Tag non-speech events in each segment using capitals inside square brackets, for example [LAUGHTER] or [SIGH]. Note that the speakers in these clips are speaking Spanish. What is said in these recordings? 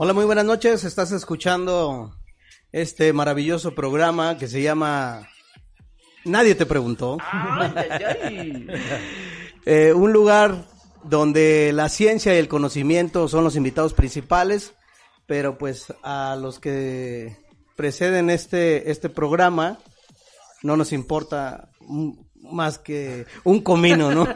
Hola, muy buenas noches. Estás escuchando este maravilloso programa que se llama Nadie te preguntó. [LAUGHS] Eh, un lugar donde la ciencia y el conocimiento son los invitados principales, pero pues a los que preceden este, este programa no nos importa más que un comino, ¿no? [LAUGHS]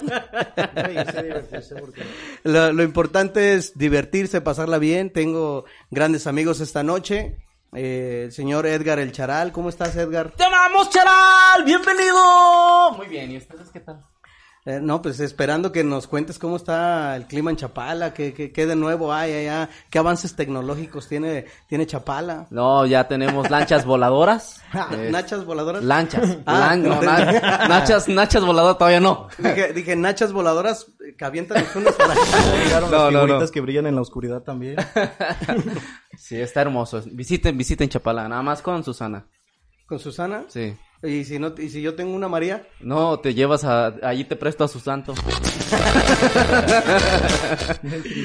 lo, lo importante es divertirse, pasarla bien. Tengo grandes amigos esta noche. Eh, el señor Edgar El Charal, ¿cómo estás, Edgar? ¡Te amamos, Charal! ¡Bienvenido! Muy bien, ¿y ustedes qué tal? Eh, no, pues esperando que nos cuentes cómo está el clima en Chapala, qué, qué, qué de nuevo hay allá, qué avances tecnológicos tiene, tiene Chapala. No, ya tenemos lanchas voladoras. [LAUGHS] Eh, ¿Nachas voladoras? Lanchas. Ah, Lan- no, no. na- [LAUGHS] nachas, nachas voladoras todavía no. Dije, dije, nachas voladoras que avientan los unos para. [LAUGHS] Llegaron No, las no, figuritas no. que brillan en la oscuridad también. Sí, está hermoso. Visiten, visiten Chapala, nada más con Susana. ¿Con Susana? Sí. ¿Y si, no, y si yo tengo una María? No, te llevas a... Allí te presto a su santo. [LAUGHS]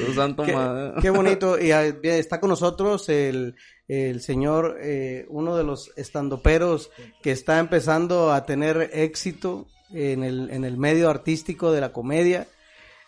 su santo Qué, ma- qué bonito. Y ah, está con nosotros el, el señor, eh, uno de los estandoperos que está empezando a tener éxito en el, en el medio artístico de la comedia.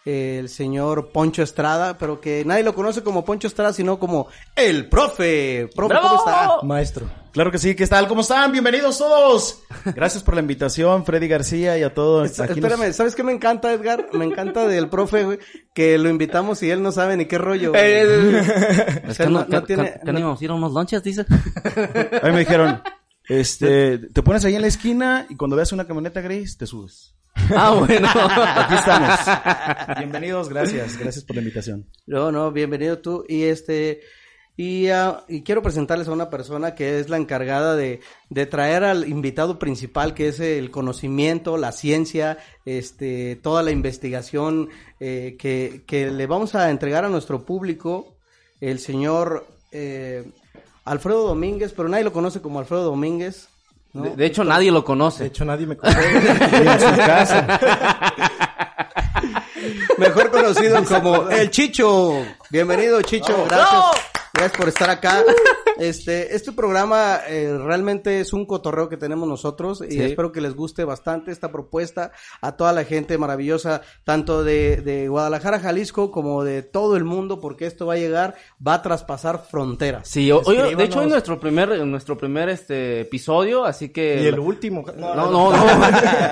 El señor Poncho Estrada, pero que nadie lo conoce como Poncho Estrada, sino como el profe. Profe, ¿cómo está? Maestro. Claro que sí, ¿qué tal? ¿Cómo están? Bienvenidos todos. Gracias por la invitación, Freddy García y a todos. Es- Aquí nos- Espérame, ¿sabes qué me encanta, Edgar? Me encanta del profe, güey, que lo invitamos y él no sabe ni qué rollo. güey. El- [LAUGHS] O Es sea, que no, tiene- que no íbamos a ir a unos lonches, dice. [LAUGHS] A mí me dijeron, este, te pones ahí en la esquina y cuando veas una camioneta gris, te subes. Ah, bueno. Aquí estamos. Bienvenidos, gracias. Gracias por la invitación. No, no, bienvenido tú. Y este, y, ah, y quiero presentarles a una persona que es la encargada de, de traer al invitado principal, que es el conocimiento, la ciencia, este, toda la investigación eh, que, que le vamos a entregar a nuestro público, el señor eh, Alfredo Domínguez, pero nadie lo conoce como Alfredo Domínguez. ¿no? De, de hecho, nadie lo De conoce. hecho, nadie me conoce. [LAUGHS] En su casa. Mejor conocido como El Chicho. Bienvenido, Chicho. Gracias. Gracias por estar acá. [LAUGHS] Este, este programa eh, realmente es un cotorreo que tenemos nosotros y Sí. espero que les guste bastante esta propuesta a toda la gente maravillosa, tanto de, de Guadalajara, Jalisco, como de todo el mundo, porque esto va a llegar, va a traspasar fronteras. Sí, hoy, de hecho, es nuestro primer, nuestro primer este episodio, así que. Y el último. No, no, no.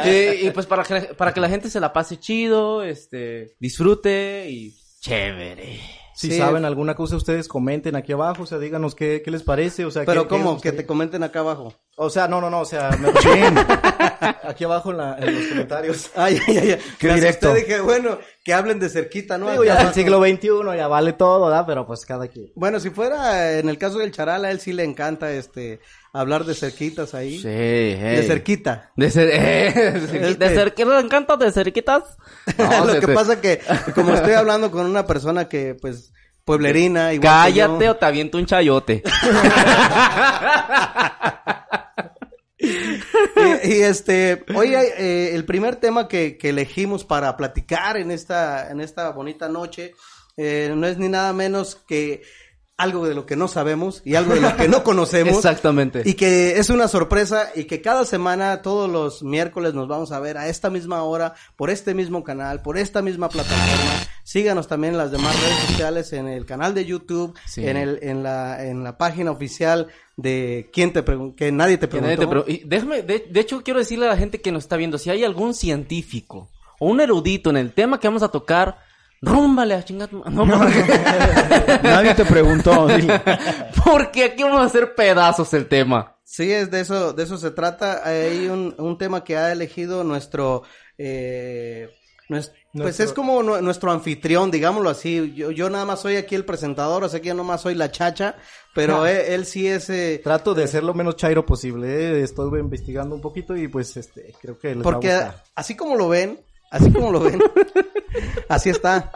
y, [LAUGHS] y pues para que, para que la gente se la pase chido, este, disfrute y chévere. Si Sí. saben alguna cosa, ustedes comenten aquí abajo, o sea, díganos qué, qué les parece, o sea, Pero qué- qué ¿cómo? Que gustaría. te comenten acá abajo. O sea, no, no, no, o sea, me [LAUGHS] aquí abajo en, la- en los comentarios. [LAUGHS] Ay, ay, ay. Qué directo. dije, bueno, que hablen de cerquita, ¿no? Digo, ya es el siglo XXI, ya vale todo, ¿verdad? Pero pues cada quien. Bueno, si fuera en el caso del charal, a él sí le encanta este hablar de cerquitas ahí. Sí, De hey. cerquita. De, cer eh, [LAUGHS] de de cerquitas, ¿le encanta de cerquitas? [LAUGHS] No, Lo que te- pasa que, [LAUGHS] como estoy hablando con una persona que, pues, pueblerina, igual que Cállate yo. o te aviento un chayote. y, y, este, hoy eh, el primer tema que, que elegimos para platicar en esta, en esta bonita noche, eh, no es ni nada menos que algo de lo que no sabemos y algo de lo que no [LAUGHS] conocemos. Exactamente. Y que es una sorpresa y que cada semana, todos los miércoles nos vamos a ver a esta misma hora, por este mismo canal, por esta misma plataforma. Síganos también en las demás redes sociales, en el canal de YouTube, Sí. en el, en la, en la página oficial de quién te que nadie te preguntó. nadie te pre- y déjame, de, de hecho quiero decirle a la gente que nos está viendo, si hay algún científico o un erudito en el tema que vamos a tocar, rúmbale a chingar. tu- No, porque, [LAUGHS] Nadie te preguntó. dile. porque aquí vamos a hacer pedazos el tema. Sí, es de eso, de eso se trata. Hay un, un tema que ha elegido nuestro, eh, pues Nuestro- es como nu- nuestro anfitrión, digámoslo así. Yo, yo nada más soy aquí el presentador, o sea que yo nada más soy la chacha, pero él, él sí es, eh, Trato de ser lo menos chairo posible. ¿eh? Estuve investigando un poquito y pues este creo que les porque va a gustar. así como lo ven, así como lo ven, [LAUGHS] así está.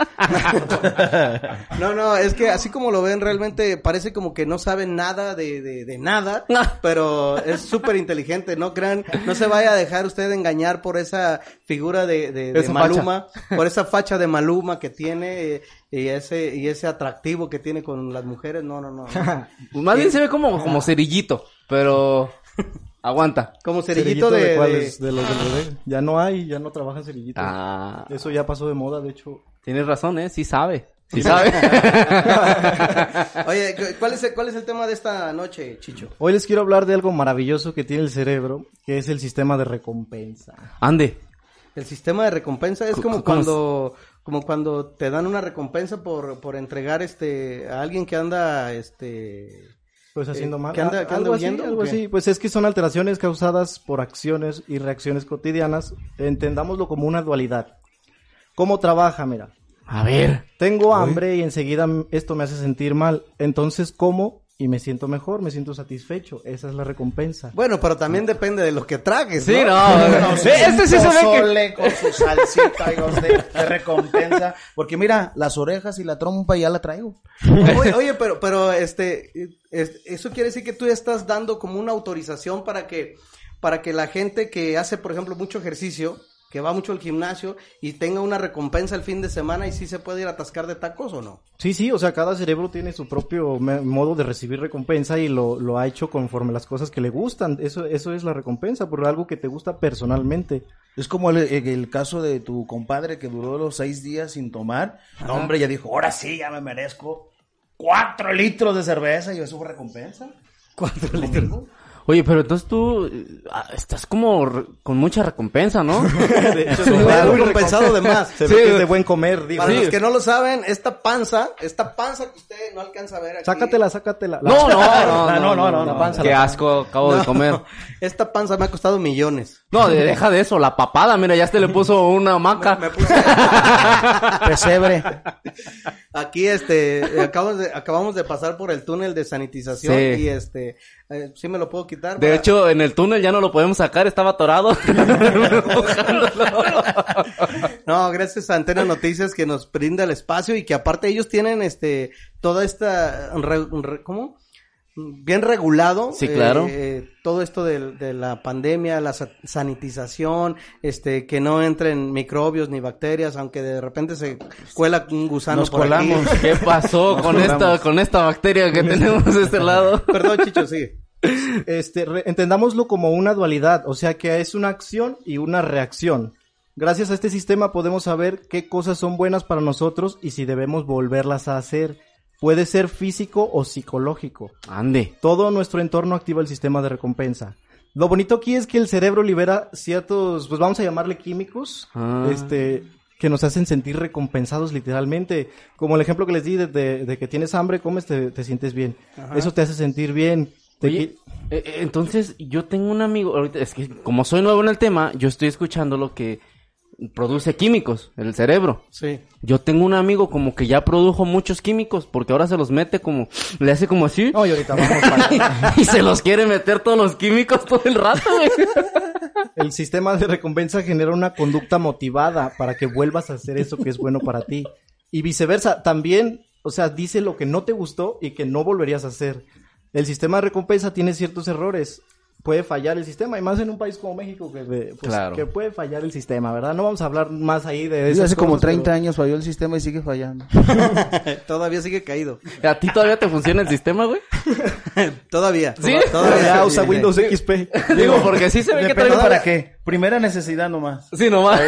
no, no, es que así como lo ven realmente parece como que no saben nada de, de, de nada, pero es súper inteligente, no crean, no se vaya a dejar usted engañar por esa figura de, de, Maluma, por esa facha de Maluma que tiene eh, y ese, y ese atractivo que tiene con las mujeres, no, no, no. no. [LAUGHS] Más bien se ve como, como cerillito, pero aguanta. Como cerillito de... cuáles? de- De los del bebé. Ya no hay, ya no trabajan cerillito. Ah, Eso ya pasó de moda, de hecho. tienes razón, ¿eh? Sí sabe. Sí [LAUGHS] sabe. [LAUGHS] Oye, cu- ¿cuál es, el, ¿cuál es el tema de esta noche, Chicho? Hoy les quiero hablar de algo maravilloso que tiene el cerebro, que es el sistema de recompensa. Ande. El sistema de recompensa es Co- como co- cuando como cuando te dan una recompensa por, por entregar este a alguien que anda este Pues haciendo Eh, mal. ¿qué anda- qué anda algo así, huyendo algo qué? así. Pues es que son alteraciones causadas por acciones y reacciones cotidianas. Entendámoslo como una dualidad. ¿Cómo trabaja? Mira. A ver. Tengo hambre y enseguida esto me hace sentir mal. Entonces como y me siento mejor, me siento satisfecho. Esa es la recompensa. bueno, pero también depende de lo que tragues, Sí, ¿no? no. [LAUGHS] Sí, este sí se ve que... Con su salsita de, de recompensa. Porque mira, las orejas y la trompa ya la traigo. Oye, [LAUGHS] oye, pero pero este es- eso quiere decir que tú estás dando como una autorización para que para que la gente que hace, por ejemplo, mucho ejercicio, que va mucho al gimnasio y tenga una recompensa el fin de semana y sí se puede ir a atascar de tacos o no? Sí, sí, o sea, cada cerebro tiene su propio modo de recibir recompensa y lo, lo ha hecho conforme las cosas que le gustan. Eso, eso es la recompensa, por algo que te gusta personalmente. Es como el, el- el caso de tu compadre que duró los seis días sin tomar. No, hombre, ya dijo, ahora sí, ya me merezco cuatro litros de cerveza y eso fue recompensa. [LAUGHS] Cuatro litros. Oye, pero entonces tú ah, estás como re- con mucha recompensa, ¿no? [LAUGHS] De hecho, Se ve- compensado de más. [LAUGHS] se ve Sí. que es de buen comer, digo. Para Sí. los que no lo saben, esta panza, esta panza que usted no alcanza a ver aquí. Sácatela, sácatela. La- No, no, [LAUGHS] no, Ah, no, no, no, no, la panza, Qué la asco acabo de No, comer. Esta panza me ha costado millones. No, de- deja de eso, la papada, mira, ya se le puso una hamaca. Me puse Pesebre. aquí, este, acabamos de, acabamos de pasar por el túnel de sanitización Sí. y este, eh, sí me lo puedo quitar. De para- hecho, en el túnel ya no lo podemos sacar, estaba atorado. [LAUGHS] No, gracias a Antena Noticias que nos brinda el espacio y que aparte ellos tienen este toda esta re- re- ¿cómo? Bien regulado. Sí, claro. eh, todo esto de, de la pandemia, la sa- sanitización, este, que no entren microbios ni bacterias, aunque de repente se cuela un gusano Nos por aquí. colamos. [LAUGHS] ¿Qué pasó con esta, con esta bacteria que tenemos de este lado? [LAUGHS] Perdón, Chicho, sí. Este, re- entendámoslo como una dualidad, o sea que es una acción y una reacción. Gracias a este sistema podemos saber qué cosas son buenas para nosotros y si debemos volverlas a hacer. Puede ser físico o psicológico. Ande. Todo nuestro entorno activa el sistema de recompensa. Lo bonito aquí es que el cerebro libera ciertos, pues vamos a llamarle químicos, Ah. este, que nos hacen sentir recompensados literalmente. Como el ejemplo que les di de, de- de que tienes hambre, comes, te, te sientes bien. Eso te hace sentir bien. Te Oye, qui- eh, eh, entonces yo tengo un amigo, ahorita es que como soy nuevo en el tema, yo estoy escuchando lo que produce químicos, el cerebro. Sí. Yo tengo un amigo como que ya produjo muchos químicos porque ahora se los mete como, le hace como así. No, y ahorita vamos [LAUGHS] para... [LAUGHS] y se los quiere meter todos los químicos todo el rato, güey. El sistema de recompensa genera una conducta motivada para que vuelvas a hacer eso que es bueno para ti. Y viceversa, también, o sea, dice lo que no te gustó y que no volverías a hacer. El sistema de recompensa tiene ciertos errores. Puede fallar el sistema, y más en un país como México, que, pues, Claro. que puede fallar el sistema, ¿verdad? No vamos a hablar más ahí de eso. hace como 30 años falló el sistema y sigue fallando. [LAUGHS] Todavía sigue caído. ¿A ti todavía te funciona el sistema, güey? [LAUGHS] Todavía. [LAUGHS] ¿Sí? Todavía. Usa Windows XP. Digo, porque sí se ve que trae... para qué. Primera necesidad nomás. Sí, nomás.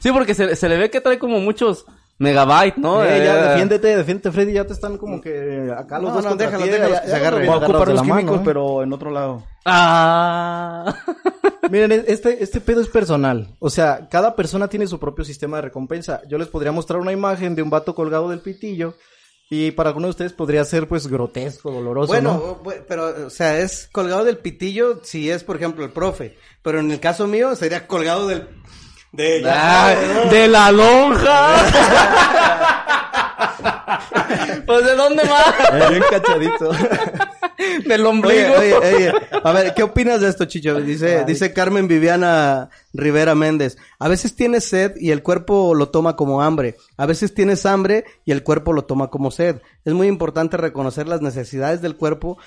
sí, porque se, se le ve que trae como muchos megabytes, ¿no? Eh, ya, defiéndete, defiéndete, Freddy, ya te están como que acá los No, dos no, contra déjalo, ti, déjalo se agarren. Voy a ocupar los químicos, mano, ¿eh? pero en otro lado. Ah. [LAUGHS] Miren, este, este pedo es personal. O sea, cada persona tiene su propio sistema de recompensa. Yo les podría mostrar una imagen de un vato colgado del pitillo. Y para algunos de ustedes podría ser, pues, grotesco, doloroso, Bueno, pero, o sea, es colgado del pitillo si es, por ejemplo, el profe. Pero en el caso mío sería colgado del... De, Ah, de la lonja. [LAUGHS] pues de dónde más? Bien cachadito. [LAUGHS] Del ombligo. Oye, oye, oye, a ver, ¿qué opinas de esto, Chicho? Dice, dice Carmen Viviana Rivera Méndez. A veces tienes sed y el cuerpo lo toma como hambre. A veces tienes hambre y el cuerpo lo toma como sed. Es muy importante reconocer las necesidades del cuerpo.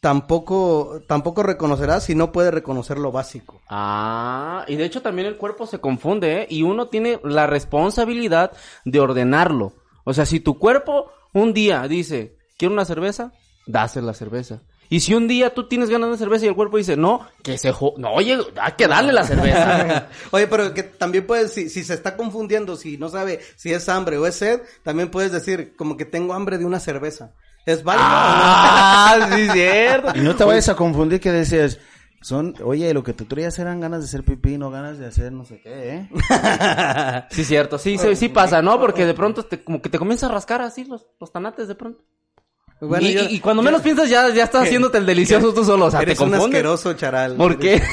Tampoco, tampoco reconocerás si no puede reconocer lo básico. Ah, y de hecho también el cuerpo se confunde, ¿eh? Y uno tiene la responsabilidad de ordenarlo. O sea, si tu cuerpo un día dice, quiero una cerveza, dase la cerveza. Y si un día tú tienes ganas de cerveza y el cuerpo dice, no, que se jo... No, oye, hay que darle la cerveza. [LAUGHS] Oye, pero que también puedes, si, si se está confundiendo, si no sabe si es hambre o es sed, también puedes decir como que tengo hambre de una cerveza. ¿Es válido? ah, [LAUGHS] sí, cierto. Y no te vayas a confundir que decías, son, oye, lo que te traías eran ganas de hacer pipí, no ganas de hacer no sé qué, ¿eh? [LAUGHS] Sí, cierto, sí, sí, sí pasa, ¿no? Porque de pronto te, como que te comienza a rascar así los, los tanates de pronto. Bueno, y, yo- y- y cuando menos piensas ya, ya estás haciéndote el delicioso tú solo, o sea, te Eres un confundes. asqueroso, charal. ¿Por qué? [LAUGHS]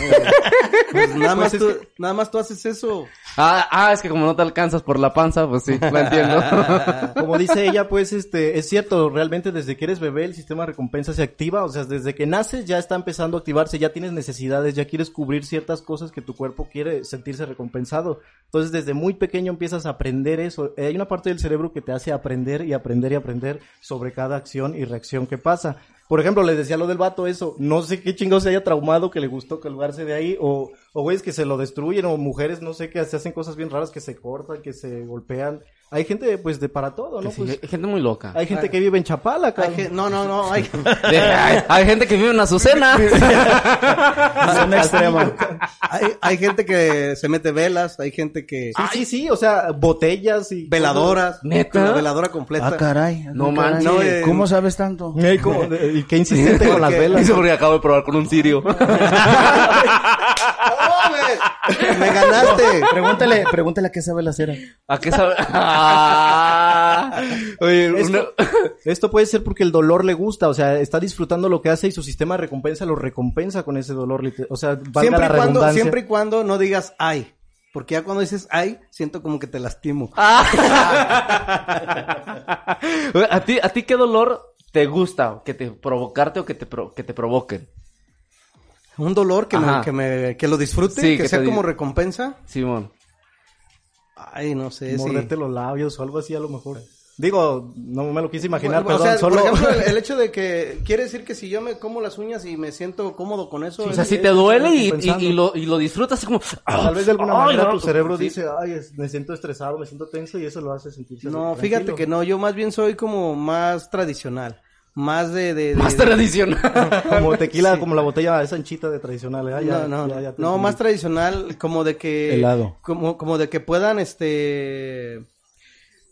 Pues nada más Pues tú, es nada más tú haces eso. Ah, ah, es que como no te alcanzas por la panza, pues sí, lo entiendo. [LAUGHS] Como dice ella, pues, este, es cierto, realmente desde que eres bebé el sistema de recompensa se activa, o sea, desde que naces ya está empezando a activarse, ya tienes necesidades, ya quieres cubrir ciertas cosas que tu cuerpo quiere sentirse recompensado. Entonces, desde muy pequeño empiezas a aprender eso. Eh, Hay una parte del cerebro que te hace aprender y aprender y aprender sobre cada acción y reacción que pasa. Por ejemplo, les decía lo del vato eso, no sé qué chingados se haya traumado que le gustó colgarse de ahí, o, o güeyes que se lo destruyen, o mujeres, no sé, que se hacen cosas bien raras, que se cortan, que se golpean. Hay gente, pues, de para todo, ¿no? Sí, Pues, hay gente muy loca. hay gente que vive en Chapala, Hay cabrón. gen- no, no, no. Hay, [LAUGHS] De- hay, hay gente que vive en Azucena. [LAUGHS] [LAUGHS] Hay, hay gente que se mete velas, hay gente que... Sí, sí, sí, o sea, botellas y... Veladoras. ¿Neta? La veladora completa. Ah, caray. No ah, manches. No, eh, ¿Cómo sabes tanto? Y qué insistente con las velas. Eso porque acabo de probar con un sirio. [LAUGHS] ¡Me ganaste! Pregúntale, pregúntale a qué sabe la cera. ¿A qué sabe? [LAUGHS] Ah. Oye, una- Esto, puede ser porque el dolor le gusta, o sea, está disfrutando lo que hace y su sistema de recompensa lo recompensa con ese dolor. O sea, valga Siempre la y, cuando, redundancia. siempre y cuando no digas ay. Porque ya cuando dices ay, siento como que te lastimo. [LAUGHS] ¿A ti, ¿A ti qué dolor te gusta? ¿Que te provocarte o que te, pro- que te provoquen? Un dolor que, me, que, me, que lo disfrute, Sí, que, que sea como recompensa. Simón. Ay, no sé. sí. Morderte los labios o algo así a lo mejor. Digo, no me lo quise imaginar, Bueno, o perdón, sea, solo... por ejemplo, el, [LAUGHS] el hecho de que quiere decir que si yo me como las uñas y me siento cómodo con eso, O sea, si te duele y, y- y lo, y lo disfrutas así como... Tal vez de alguna Ay, manera no, tu cerebro sí. dice, ay, es- me siento estresado, me siento tenso y eso lo hace sentirse no, tranquilo. fíjate que no, yo más bien soy como más tradicional, más de, de, de- Más de- tradicional. [LAUGHS] Como tequila, como la botella esa anchita de tradicional. ¿eh? Ya- no, no, ya- ya te no, más tradicional, como de que Helado. como, como de que puedan, este,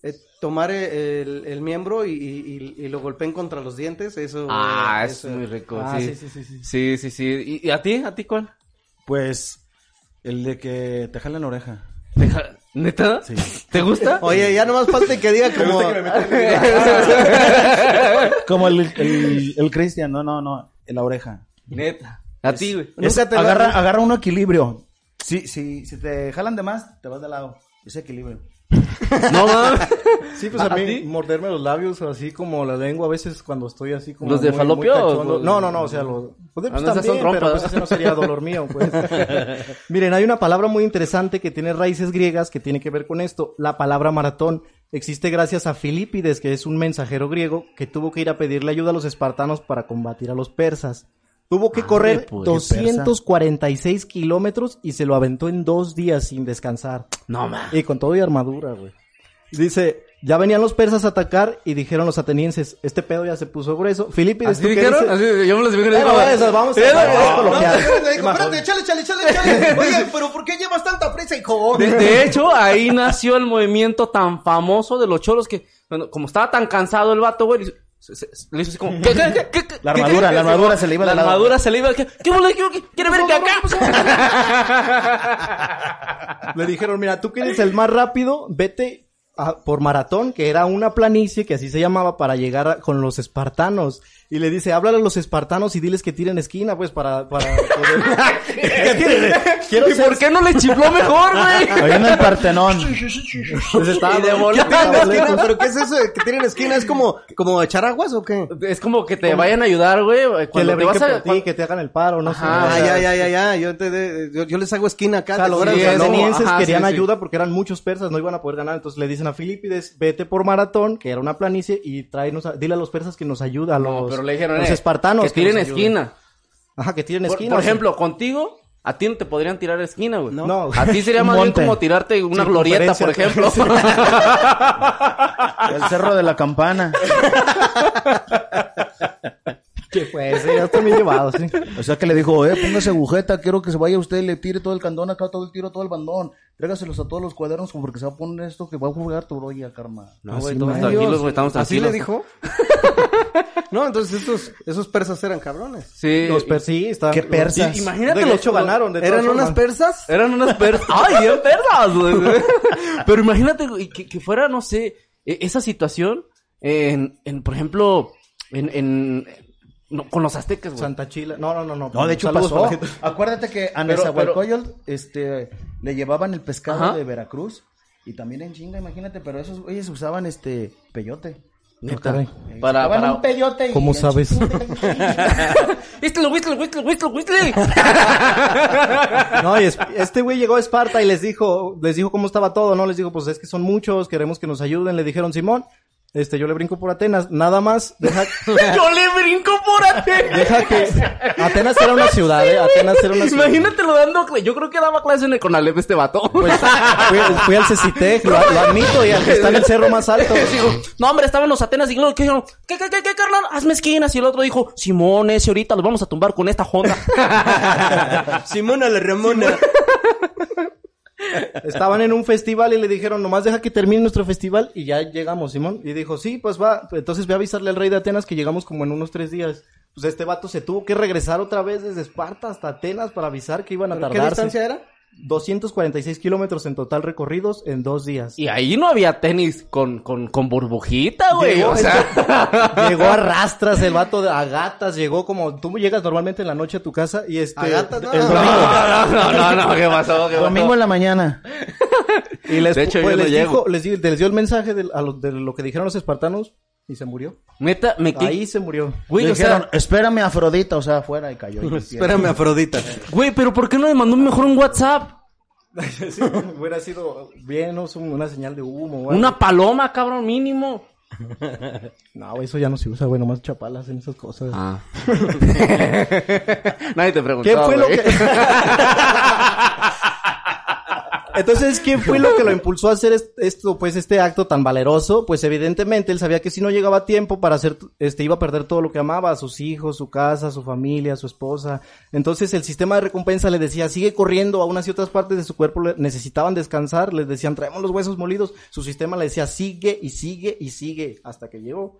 eh, tomar el, el miembro y, y- y- y lo golpeen contra los dientes, eso. Ah, es eso- muy rico, Ah, sí. sí, sí, sí, sí. Sí, sí, sí. ¿Y, y a ti? ¿A ti cuál? Pues, el de que te jalan la oreja. Deja- ¿Neta? Sí. ¿Te gusta? Oye, ya nomás falta que diga como, [LAUGHS] Como el, el, el Cristian, no, no, no. en la oreja. Neta. A ti, güey. Es- Nunca te agarra, agarra un equilibrio. Si, si, si te jalan de más, te vas de lado. Ese equilibrio. No mames. Sí, pues ¿A a, mí ti? morderme los labios así como la lengua a veces cuando estoy así como ¿Los de muy- falopio muy No, no, no, o sea, los pues, Ah, pues, esas son también, pero trompas. pues ese no sería dolor mío, pues. [LAUGHS] Miren, hay una palabra muy interesante que tiene raíces griegas que tiene que ver con esto. La palabra maratón existe gracias a Filipides, que es un mensajero griego que tuvo que ir a pedirle ayuda a los espartanos para combatir a los persas. Tuvo que correr qué persa. 246 kilómetros y se lo aventó en dos días sin descansar. No mames. Y con todo y armadura, güey. Dice, ya venían los persas a atacar y dijeron los atenienses, este pedo ya se puso grueso. Filipides, ¿Así ¿tú qué dijeron? dices? Así, yo me los imagino. Eh, no, esas, vamos a- no, coloquial. espérate, chale, chale, chale, chale. [LAUGHS] Oye, pero ¿por qué llevas tanta prisa, hijo? De, de [LAUGHS] hecho, ahí nació el movimiento tan famoso de los cholos que, bueno, como estaba tan cansado el vato, güey, se- se- le hizo así como, [LAUGHS] ¿qué, qué, qué, qué, qué, La armadura, la armadura se le iba La lado. armadura se le iba, ¿qué, qué, boludo? ¿Qué- qué- ¿Quiere ver que acá? [LAUGHS] Le dijeron, mira, tú que eres el más rápido, vete a- por maratón, que era una planicie, que así se llamaba, para llegar a- con los espartanos. Y le dice, háblale a los espartanos y diles que tiren esquina, pues, para, para poder... [LAUGHS] Que [LAUGHS] quiero ¿Y ser- por qué no le chifló mejor, güey? Ahí en el Partenón. Pues estaba- Y de Esquina. ¿Pero qué es eso de que tienen esquina? ¿Es como, como echar aguas o qué? Es como que te vayan a ayudar, güey. Que Cuando le te vas a... por ti, que te hagan el paro, no sé. Ajá, Ah, ya, ya, ya, ya. Yo, te, de- yo, yo les hago esquina acá. O sea, ¿te los, sí, atenienses querían sí, sí. ayuda porque eran muchos persas, no iban a poder ganar. Entonces le dicen a Filipides, vete por maratón, que era una planicie, y tráenos, a- dile a los persas que nos ayuda, a los, No, pero le dijeron, los eh, espartanos. que tiren esquina. Ajá, que tiren Por, esquina. por ejemplo, contigo, a ti no te podrían tirar esquina, güey. No. A ti sería más bien como tirarte una glorieta, por ejemplo. [LAUGHS] El cerro de la campana. [LAUGHS] que pues, sí, ya estoy bien llevado, sí. O sea que le dijo, eh, póngase agujeta, quiero que se vaya usted y le tire todo el candón acá, todo el tiro, todo el bandón. Trégaselos a todos los cuadernos porque se va a poner esto que va a jugar tu broya, karma. No, Así güey, estamos tranquilos, güey, estamos ¿Así tranquilos. le dijo? [LAUGHS] no, entonces estos, esos persas eran cabrones. Sí. Los per sí, estaban- ¿Qué persas? Imagínate de los- hecho ganaron. De ¿Eran unas persas? Eran unas [LAUGHS] persas. ¡Ay, bien persas, güey! Pero imagínate, güey, que, que fuera, no sé, e- esa situación en, en por ejemplo, en, en, no, con los aztecas, güey. Santa Chila. No, no, no, no. No, de hecho Saludos pasó. Acuérdate que a Pero- Nezahualcóyotl, este, le llevaban el pescado Ajá. de Veracruz y también en chinga, imagínate, pero esos güeyes usaban este peyote. Eh, Para, para... un peyote y ¿Cómo sabes? [LAUGHS] No, y es- este güey llegó a Esparta y les dijo, les dijo cómo estaba todo, ¿no? Les dijo, pues es que son muchos, queremos que nos ayuden. Le dijeron, Simón, este, yo le brinco por Atenas, nada más, deja, [LAUGHS] ¡Yo le brinco por Atenas! deja que... Atenas era una ciudad, ¿eh? Atenas era una ciudad. Imagínatelo dando... cl- Yo creo que daba clase en el Conalep este vato. Pues, fui, fui al Cecitec, lo, lo admito, y al que está en el cerro más alto. [LAUGHS] Digo, no, hombre, estaban los Atenas y luego que dijeron, ¿qué, qué, qué, qué, carnal? Hazme esquinas. Y el otro dijo, Simón, ese ahorita los vamos a tumbar con esta Honda. [LAUGHS] Simona la Ramona. Estaban en un festival y le dijeron, nomás deja que termine nuestro festival y ya llegamos, Simón. Y dijo, sí, pues va. Entonces ve a avisarle al rey de Atenas que llegamos como en unos tres días. Pues este vato se tuvo que regresar otra vez desde Esparta hasta Atenas para avisar que iban a ¿Qué tardarse. distancia era? 246 kilómetros en total recorridos en dos días. y ahí no había tenis con, con, con burbujita, güey. Llegó, O sea, [LAUGHS] llegó a rastras el vato de, a gatas, llegó como tú llegas normalmente en la noche a tu casa y este A gatas, no. el No, domingo no, no, no, no, ¿qué pasó? ¿Qué pasó? Domingo en la mañana. y les, [LAUGHS] De hecho, pues, yo no les llego. dijo, les, di- les dio el mensaje de, a lo, de lo que dijeron los espartanos y se murió. Neta, me que- Ahí se murió. Güey, Le o sea, dijeron, espérame Afrodita, o sea, afuera y cayó. [LAUGHS] Y- Espérame, Afrodita. [LAUGHS] güey, pero ¿por qué no le mandó mejor un WhatsApp? [LAUGHS] Sí, hubiera sido bien, no una señal de humo. algo. Una paloma, cabrón, mínimo. No, eso ya no se usa, güey, nomás chapalas en esas cosas. Ah. Nadie te preguntó. ¿Qué fue lo güey. que... Entonces, ¿qué fue lo que lo impulsó a hacer est- esto, pues, este acto tan valeroso? Pues, evidentemente, él sabía que si no llegaba a tiempo para hacer, este, iba a perder todo lo que amaba, sus hijos, su casa, su familia, su esposa. Entonces, el sistema de recompensa le decía, sigue corriendo a unas y otras partes de su cuerpo, necesitaban descansar, les decían, traemos los huesos molidos. Su sistema le decía, sigue y sigue y sigue, hasta que llegó.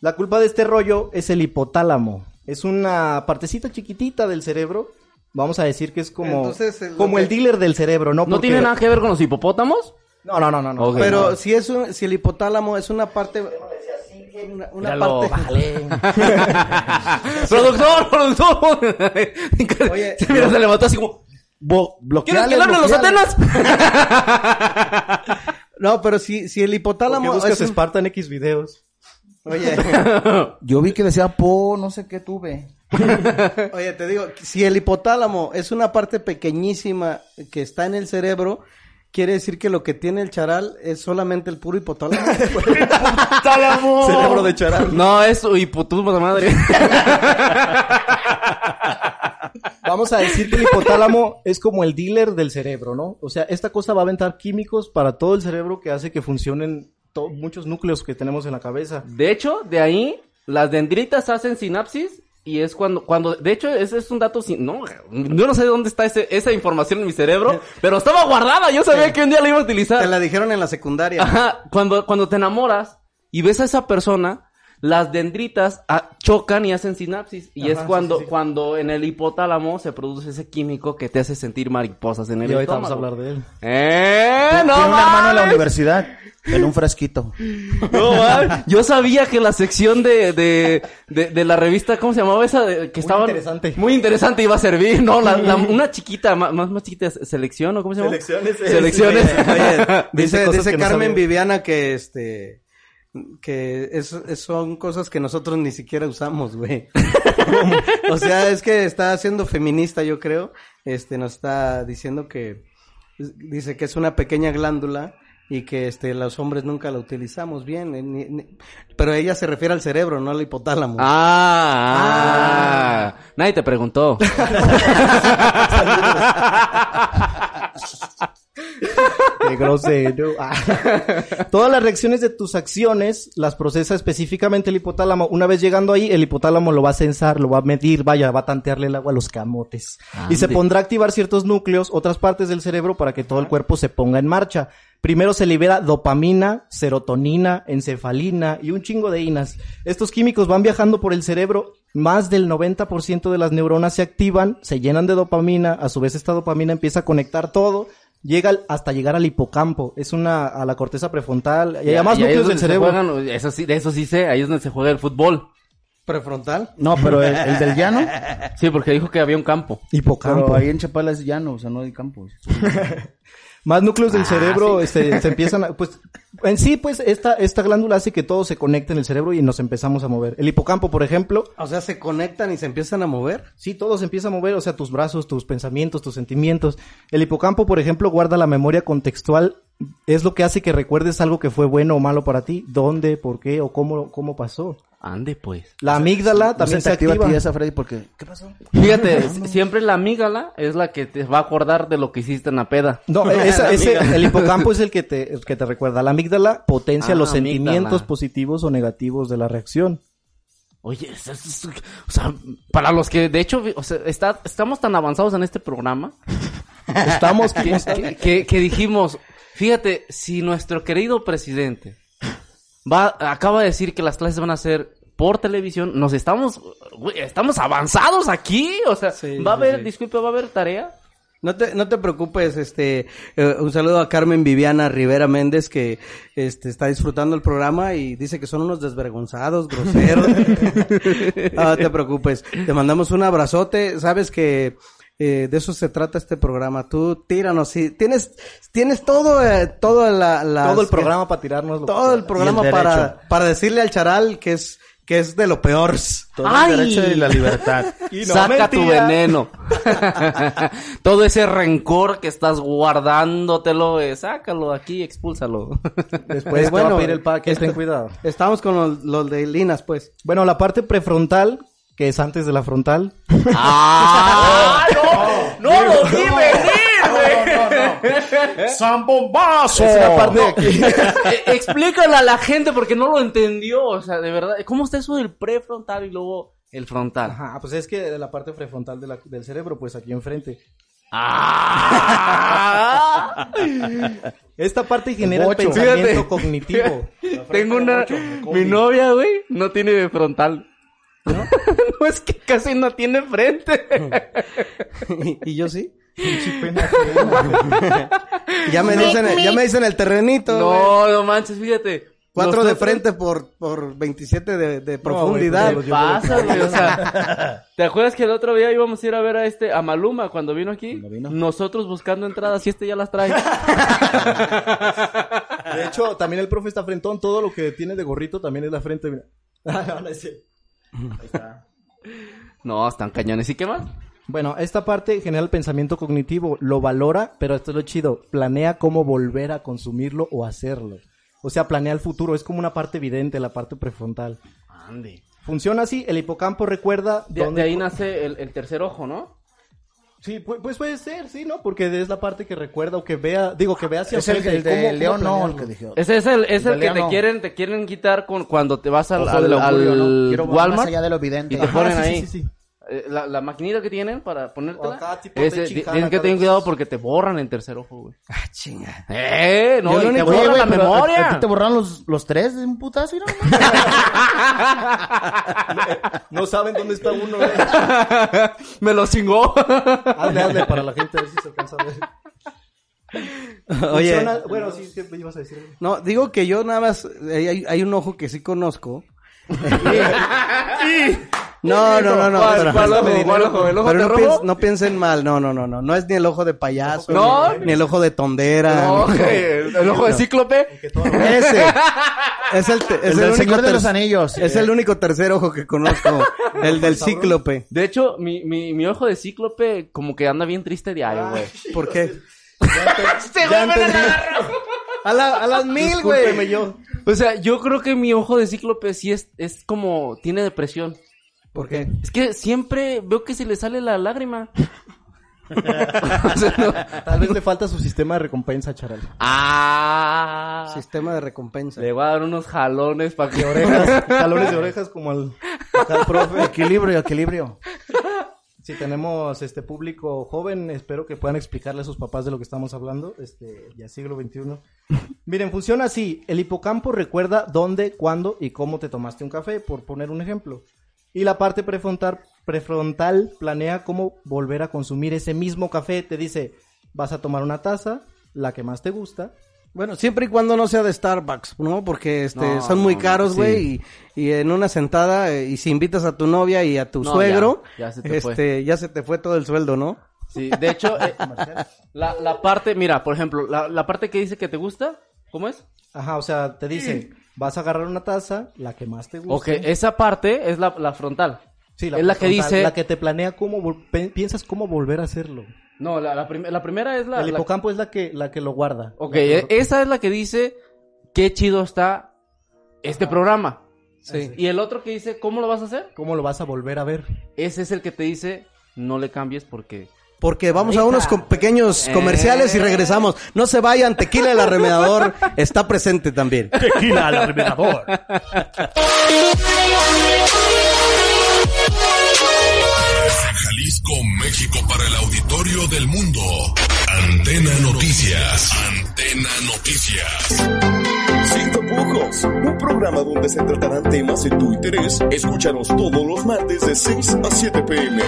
La culpa de este rollo es el hipotálamo. Es una partecita chiquitita del cerebro. Vamos a decir que es como, Entonces, el- como el dealer del cerebro, ¿no? ¿No Porque- tiene nada que ver con los hipopótamos? No, no, no, no. no. Ok. Pero no. si es un, si el hipotálamo es una parte... una, una Míralo, parte. bájale. [LAUGHS] ¡Productor, productor! Oye, [LAUGHS] Mira, se levantó así como... Bo- ¿Quieres bloqueale, que le los. Atenas? [LAUGHS] No, pero si, si el Porque hipotálamo buscas es un- Spartan X videos. Oye, Yo vi que decía po, no sé qué tuve. [LAUGHS] oye, te digo, si el hipotálamo es una parte pequeñísima que está en el cerebro, quiere decir que lo que tiene el charal es solamente el puro hipotálamo. [LAUGHS] Cerebro de charal. No, es hipotubo de madre. [LAUGHS] Vamos a decir que el hipotálamo es como el dealer del cerebro, ¿no? O sea, esta cosa va a aventar químicos para todo el cerebro que hace que funcionen muchos núcleos que tenemos en la cabeza. De hecho, de ahí, las dendritas hacen sinapsis y es cuando, cuando, de hecho, ese es un dato, sin, no, yo no sé de dónde está ese, esa información en mi cerebro, pero estaba guardada, yo sabía que un día la iba a utilizar. Te la dijeron en la secundaria. Ajá, cuando, cuando te enamoras y ves a esa persona, las dendritas ah, chocan y hacen sinapsis. Y Ajá, es cuando, sí, sí. cuando en el hipotálamo se produce ese químico que te hace sentir mariposas en el Y ahorita vamos a estómago. hablar de él. ¡Eh! Tiene ¡No un hermano en la universidad, en un frasquito. No [LAUGHS] mames. Yo sabía que la sección de, de, de, de la revista, ¿cómo se llamaba esa? De- que estaba interesante. Muy interesante iba a servir, ¿no? La, la- [LAUGHS] una chiquita, más, más, chiquita, selección, ¿o cómo se llama? Selecciones, eh, Selecciones. sí. Oye, [LAUGHS] dice, dice no Carmen. Viviana que este que es, es- son cosas que nosotros ni siquiera usamos, güey. o sea, es que está siendo feminista, yo creo. Este nos está diciendo que dice que es una pequeña glándula y que este los hombres nunca la utilizamos bien, eh, ni- ni- pero ella se refiere al cerebro, no al hipotálamo. Ah, ah. Nadie te preguntó. [LAUGHS] [LAUGHS] Qué grosero. Ah. [LAUGHS] Todas las reacciones de tus acciones las procesa específicamente el hipotálamo. Una vez llegando ahí, el hipotálamo lo va a censar, lo va a medir, vaya, va a tantearle el agua a los camotes. Y se pondrá a activar ciertos núcleos, otras partes del cerebro para que todo el cuerpo se ponga en marcha. Primero se libera dopamina, serotonina, encefalina y un chingo de inas. Estos químicos van viajando por el cerebro. Más del 90% de las neuronas se activan, se llenan de dopamina. A su vez esta dopamina empieza a conectar todo. Llega hasta llegar al hipocampo. Es una, a la corteza prefrontal. Y hay más Y ahí es núcleos del se cerebro. juegan- eso sí, de eso sí sé, ahí es donde se juega el fútbol. Prefrontal. No, pero el, el del llano, Sí, porque dijo que había un campo. Hipocampo. pero ahí en Chapala es llano, o sea, no hay campos. [LAUGHS] Más núcleos Ah, del cerebro este, se [LAUGHS] empiezan a, pues, en sí, pues, esta, esta glándula hace que todo se conecte en el cerebro y nos empezamos a mover. El hipocampo, por ejemplo, O sea, se conectan y se empiezan a mover. sí, todo se empieza a mover, o sea, tus brazos, tus pensamientos, tus sentimientos. El hipocampo, por ejemplo, guarda la memoria contextual, es lo que hace que recuerdes algo que fue bueno o malo para ti, dónde, por qué o cómo, cómo pasó. Ande pues. La amígdala No también se activa a activa. ti esa, Freddy, porque... ¿Qué pasó? Fíjate, siempre la amígala es la que te va a acordar de lo que hiciste en la peda. No, [LAUGHS] esa- La ese- amígdala. el hipocampo es el que te, el que te recuerda. La amígdala potencia Ah, los amígdala. sentimientos positivos o negativos de la reacción. Oye, es- es- es- o sea, para los que de hecho, o sea, está, estamos tan avanzados en este programa Estamos que, [LAUGHS] que- que- que dijimos, fíjate, si nuestro querido presidente va, acaba de decir que las clases van a ser por televisión, nos estamos, güey, estamos avanzados aquí, o sea, Sí, va a haber, sí. disculpe, va a haber tarea. No te, no te preocupes, este, eh, un saludo a Carmen Viviana Rivera Méndez que, este, está disfrutando el programa y dice que son unos desvergonzados, groseros. [LAUGHS] [LAUGHS] no te preocupes, te mandamos un abrazote, sabes que, eh, de eso se trata este programa, tú tíranos, sí, tienes, tienes todo, eh, todo la, las- todo el programa para tirarnos todo el programa el para, para decirle al charal que es, que es de lo peor. Todo ¡Ay! el derecho y la libertad. [LAUGHS] Y no, Saca tu veneno. [LAUGHS] [LAUGHS] Todo ese rencor que estás guardándotelo, eh, sácalo aquí, expúlsalo. Después Pues te bueno, va a pedir el paquete, esto- ten cuidado. Estamos con los, los de Linas, pues. Bueno, la parte prefrontal, que es antes de la frontal. ¡Ah! ¡No! ¡No lo vi venir, güey! ¡Zambombazo! Es la parte de [LAUGHS] aquí. Eh, Explícale a la gente porque no lo entendió. O sea, de verdad, ¿cómo está eso del prefrontal y luego el frontal? Ajá, pues es que de la parte prefrontal de la- del cerebro, pues aquí enfrente. ¡Ah! [LAUGHS] Esta parte genera el pensamiento Fíjate. cognitivo. [LAUGHS] Tengo una... Mi novia, güey, no tiene frontal. ¿No? [LAUGHS] no, es que casi no tiene frente. [LAUGHS] y yo sí. [LAUGHS] Ya me dicen, ya me dicen el terrenito. güey. No, no manches, fíjate. Cuatro de frente por, por 27 de, de profundidad. pues, ¿Qué pasa, güey? O sea, ¿te acuerdas que el otro día íbamos a ir a ver a este, a Maluma cuando vino aquí? Cuando vino. Nosotros buscando entradas y este ya las trae. De hecho, también el profe está frentón. Todo lo que tiene de gorrito también es la frente. mira. No, no es cierto. Ahí está. No, están cañones. ¿Y qué más? Bueno, esta parte genera el pensamiento cognitivo, lo valora, pero esto es lo chido, planea cómo volver a consumirlo o hacerlo. O sea, planea el futuro, es como una parte evidente, la parte prefrontal. Ande. Funciona así, el hipocampo recuerda De, dónde- de ahí nace el, el tercer ojo, ¿no? Sí, pu- pues, puede ser, sí, ¿no? Porque es la parte que recuerda o que vea, digo, que vea hacia Es el, el de cómo- cómo León, no, el que dijo. Ese es el, es el que te quieren, te quieren quitar con, cuando te vas al, al, al ¿no? Quiero ver Walmart más allá de lo evidente. y te Ajá, ponen sí, sí, ahí. sí, sí. Eh, La, la maquinita que tienen para ponértela. Acá, tipo ese- de ti- chicana, tienes que tener cuidado porque te borran el tercer ojo, güey. [LAUGHS] Ah, chinga. ¡Eh! No, y te borran güey, la ¿a- memoria. ¿A ti te borraron los, los tres de un putazo? no? [LAUGHS] No saben dónde está uno. ¿eh? [LAUGHS] Me lo chingó. hazle, hazle para la gente, a ver si se alcanza a ver. Oye, Funciona- bueno, sí, ¿qué ibas a decir? no, digo que yo nada más, eh, hay, hay un ojo que sí conozco. No, no, no, no. ¿Cuál- pero- cuál ojo? pero ¿Cuál ojo? ¿El ojo pero de no, rojo? piens- no piensen mal, no, no, no, no. No es ni el ojo de payaso, No. ni, ni el ojo de tondera. No, el ojo de cíclope. Ese. Es el, es El el del único Señor de los Anillos. Es el único tercer ojo que conozco. [LAUGHS] el del cíclope. De hecho, mi, mi, mi ojo de cíclope como que anda bien triste diario, güey. ¿Por qué? Ya entendí. A, la- a las mil, güey. Discúlpeme yo. O sea, yo creo que mi ojo de cíclope sí es, es como, tiene depresión. ¿Por qué? Es que siempre veo que se le sale la lágrima. [LAUGHS] O sea, no. Tal vez le falta su sistema de recompensa, Charal. Ah. Sistema de recompensa. Le voy a dar unos jalones para que Orejas, [LAUGHS] jalones de orejas como al, al profe. Equilibrio, equilibrio. Si tenemos este público joven, espero que puedan explicarle a sus papás de lo que estamos hablando, este, ya siglo XXI. Miren, funciona así. El hipocampo recuerda dónde, cuándo y cómo te tomaste un café, por poner un ejemplo. Y la parte prefrontal, prefrontal planea cómo volver a consumir ese mismo café. Te dice, vas a tomar una taza, la que más te gusta. Bueno, siempre y cuando no sea de Starbucks, ¿no? Porque este, No, son muy no, caros, sí. güey, y, y en una sentada, eh, y si invitas a tu novia y a tu No, suegro, ya, ya se te fue. este, ya se te fue todo el sueldo, ¿no? Sí, de hecho, eh, [LAUGHS] la, la parte, mira, por ejemplo, la, la parte que dice que te gusta, ¿cómo es? Ajá, o sea, te dice, vas a agarrar una taza, la que más te gusta. Ok, esa parte es la, la frontal. Sí, es la que dice- La que te planea cómo, piensas cómo volver a hacerlo. No, la, la, prim- la primera es la... el la- hipocampo es la que, la que lo guarda. Ok, La que e- esa es la que dice qué chido está este programa. Sí. Y el otro que dice cómo lo vas a hacer, ¿Cómo lo vas a volver a ver? ese es el que te dice no le cambies porque... Porque vamos a unos com- pequeños comerciales y Eh. regresamos. No se vayan, Tequila el Arremedador [LAUGHS] está presente también. Tequila al arremedador. Jalisco, México para el auditorio del mundo. Antena Noticias. Antena Noticias. Sin tapujos, un programa donde se tratarán temas de tu interés. Escúchanos todos los martes de 6 a 7 pm.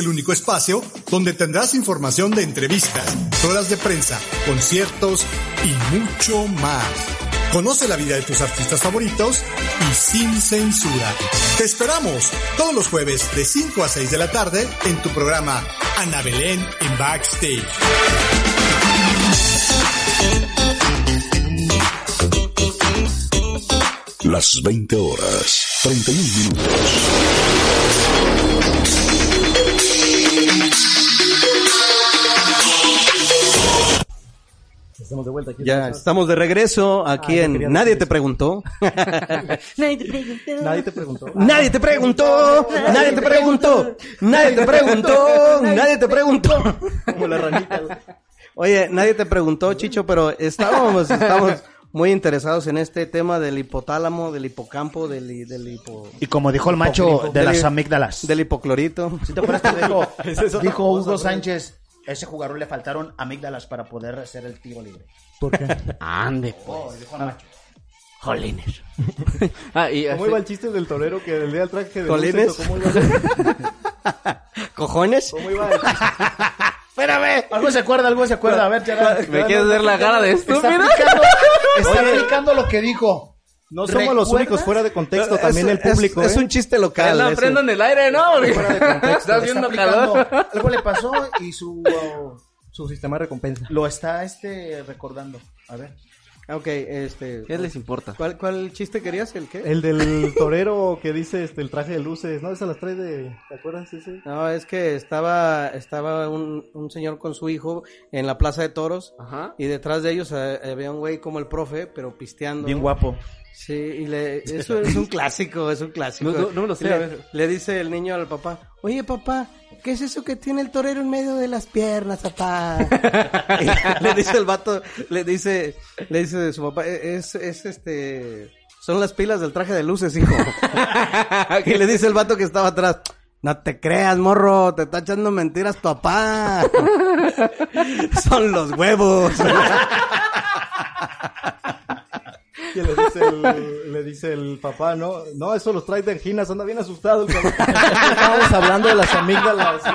El único espacio donde tendrás información de entrevistas, ruedas de prensa, conciertos y mucho más. Conoce la vida de tus artistas favoritos y sin censura. Te esperamos todos los jueves de 5 a 6 de la tarde en tu programa Ana Belén en Backstage. Las 20 horas, 31 minutos. Estamos de vuelta aquí. Ya estamos de regreso aquí Ah, en [LAUGHS] Nadie te eso. preguntó. Nadie te preguntó. Nadie te preguntó. Nadie te preguntó. Nadie te preguntó. Nadie te preguntó. Como la ranita. Oye, nadie te preguntó, Chicho, pero estábamos, estamos muy interesados en este tema del hipotálamo, del hipocampo, del, del hipo, Y como dijo el macho de las amígdalas. del hipoclorito. ¿Sí te acuerdas que dijo, [LAUGHS] dijo Hugo güey. Sánchez? Ese jugador le faltaron amígdalas para poder hacer el tiro libre. ¿Por qué? [LAUGHS] Ande, Oh, pues. dijo el macho. Jolines. [LAUGHS] ah, y ¿Cómo iba el chiste del torero que el día del traje de o ¿Cómo iba? [LAUGHS] ¿Cojones? ¿Cómo iba el chiste? Espérame. Algo se acuerda, algo se acuerda. A ver, Gerard. ¿Me quieres ver la cara de Está estúpida? aplicando, está aplicando lo que dijo. No somos los únicos fuera de contexto, también Es- el público. Es, es ¿eh? un chiste local. Eso. prendo en el aire, ¿no? Fuera de [LAUGHS] contexto. Está Está haciendo aplicando. calor. Algo le pasó y su uh, Su sistema de recompensa. lo está este recordando. A ver. Ok, este... ¿Qué les importa? ¿Cuál, ¿Cuál chiste querías? ¿El qué? El del torero que dice este, el traje de luces, ¿no? Esa las trae de... ¿Te acuerdas ese? No, es que estaba, estaba un, un señor con su hijo en la plaza de toros Ajá. y detrás de ellos eh, había un güey como el profe, pero pisteando. Bien ¿no? guapo. Sí, y le, [LAUGHS] eso es un clásico, es un clásico. No, no, lo sé, Le, a ver. le dice el niño al papá, oye papá, ¿qué es eso que tiene el torero en medio de las piernas, papá? [LAUGHS] [LAUGHS] Le dice el vato, le dice, le dice de su papá, "E- es, es este, son las pilas del traje de luces, hijo. y le dice el vato que estaba atrás, no te creas, morro, te está echando mentiras tu papá. son los huevos. Y le dice el, le dice el papá, no, no, eso los trae de anginas, anda bien asustado. El cabrón. Estábamos hablando de las amígdalas. ¿sí?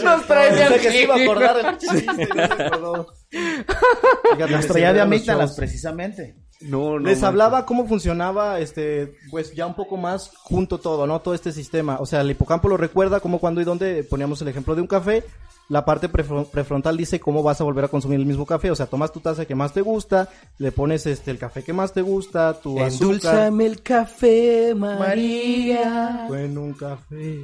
[LAUGHS] Nos trae de Pensé que se iba a anginas. acordar el chiste, no se acordó. Fíjate, traía de amígdalas, precisamente. No, no. Les hablaba cómo funcionaba, este, pues ya un poco más junto todo, ¿no? Todo este sistema. O sea, el hipocampo lo recuerda como cuando y dónde poníamos el ejemplo de un café. La parte prefron- prefrontal dice cómo vas a volver a consumir el mismo café. O sea, tomas tu taza que más te gusta, le pones este el café que más te gusta, tu azúcar. Endulzame el café, María. Bueno, un café.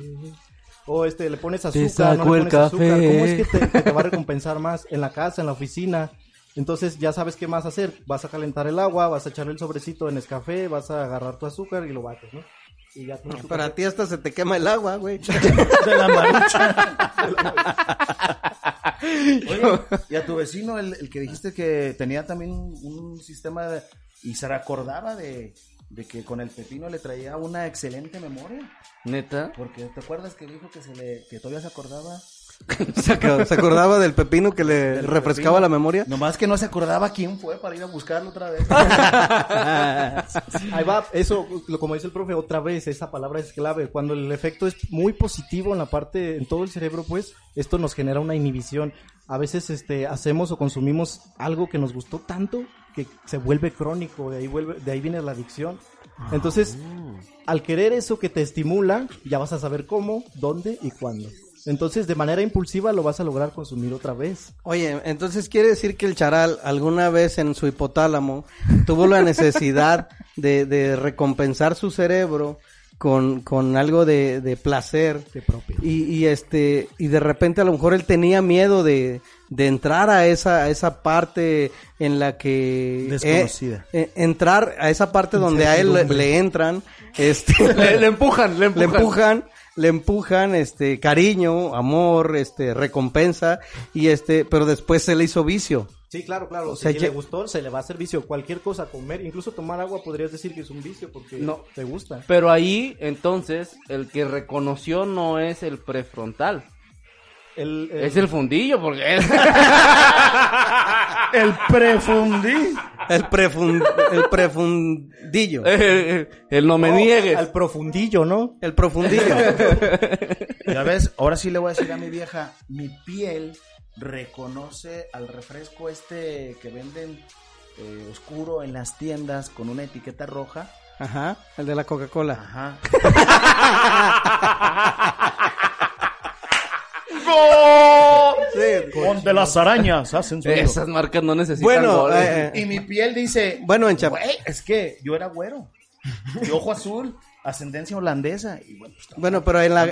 O este, le pones Te azúcar, no le el pones azúcar. café. ¿Cómo es que te, que te va a recompensar más? En la casa, en la oficina. Entonces ya sabes qué más hacer. Vas a calentar el agua, vas a echarle el sobrecito en café, vas a agarrar tu azúcar y lo bates, ¿no? Y ya tu Para ti hasta se te quema el agua, güey. [LAUGHS] De la marucha. Oye, y a tu vecino, el, el que dijiste que tenía también un, un sistema de- y se recordaba de, de que con el pepino le traía una excelente memoria. ¿Neta? Porque te acuerdas que dijo que se le, que todavía se acordaba. [LAUGHS] Se, ac- se acordaba del pepino que le del refrescaba pepino. la memoria. Nomás que no se acordaba quién fue para ir a buscarlo otra vez. Ahí va, eso, lo- como dice el profe, otra vez, esa palabra es clave. Cuando el efecto es muy positivo en la parte, en todo el cerebro, pues, esto nos genera una inhibición. A veces, este, hacemos o consumimos algo que nos gustó tanto que se vuelve crónico, de ahí vuelve, de ahí viene la adicción. Entonces, al querer eso que te estimula, ya vas a saber cómo, dónde y cuándo. Entonces, de manera impulsiva lo vas a lograr consumir otra vez. Oye, entonces quiere decir que el charal alguna vez en su hipotálamo tuvo la necesidad de, de recompensar su cerebro con, con algo de, de placer. De propio. Y, y este, y de repente a lo mejor él tenía miedo de, de entrar a esa, a esa parte en la que... Desconocida. eh, eh, entrar a esa parte donde a él le, le entran, este... [LAUGHS] Le, le empujan, le le empujan. Le empujan, este, cariño, amor, este, recompensa, y este, pero después se le hizo vicio. Sí, claro, claro. O sea, si ya- le gustó, se le va a hacer vicio. Cualquier cosa, comer, incluso tomar agua, podrías decir que es un vicio porque No. te gusta. Pero ahí, entonces, el que reconoció no es el prefrontal. El, el- Es el fundillo, porque... [LAUGHS] [LAUGHS] el prefundí. El prefun, el prefundillo. [LAUGHS] el no me Oh, niegues. Al profundillo, ¿no? El profundillo. [LAUGHS] Ya ves, ahora sí le voy a decir a mi vieja, mi piel reconoce al refresco este que venden eh, oscuro en las tiendas con una etiqueta roja. Ajá, el de la Coca-Cola. Ajá. [LAUGHS] Sí. Donde las arañas hacen su Esas marcas no necesitan Bueno, goles. eh, Y mi piel dice, Bueno, en Chap- es que yo era güero. De ojo azul, ascendencia holandesa. Y bueno, pues, Bueno, pero en la, en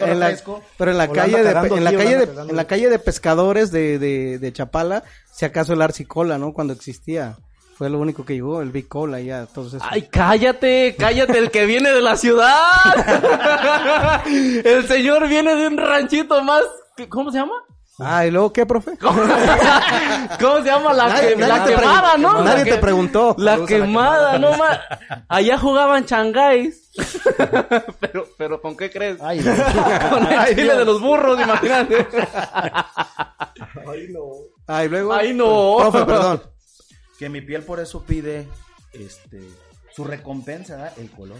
pero en la calle de, cagando en la calle de, en la calle de pescadores de, de, de Chapala, si acaso el Arcicola, ¿no? Cuando existía. Fue lo único que llegó, el Big Cola ya, todos esos. Ay, cállate, cállate, el que viene de la ciudad. [LAUGHS] el señor viene de un ranchito más. ¿Cómo se llama? Ah, ¿y luego qué, profe? [LAUGHS] ¿Cómo se llama? La, Nadie- que- nadie la quemada, ¿no? nadie La te que- preguntó. La Saludos a la quemada, no más. Allá jugaban changáis. [LAUGHS] pero, pero, ¿con qué crees? Ay, no. [LAUGHS] Con el chile de los burros, imagínate. Ay, no. Ah, y luego. Ay, no. Profe, perdón. que mi piel por eso pide este su recompensa, ¿verdad? el color.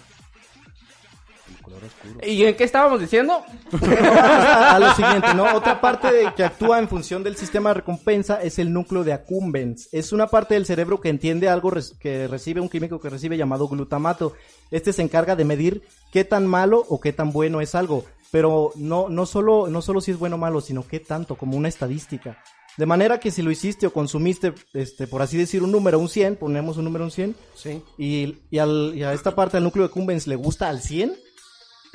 ¿Y en qué estábamos diciendo? [LAUGHS] a lo siguiente, ¿no? Otra parte de- que actúa en función del sistema de recompensa es el núcleo de accumbens. Es una parte del cerebro que entiende algo res- que recibe un químico que recibe llamado glutamato. Este se encarga de medir qué tan malo o qué tan bueno es algo, pero no no solo no solo si es bueno o malo, sino qué tanto como una estadística. De manera que si lo hiciste o consumiste, este, por así decir, un número, un 100, ponemos un número, un 100, Sí. y, y, al- y a esta parte del núcleo de Cumbens le gusta al 100,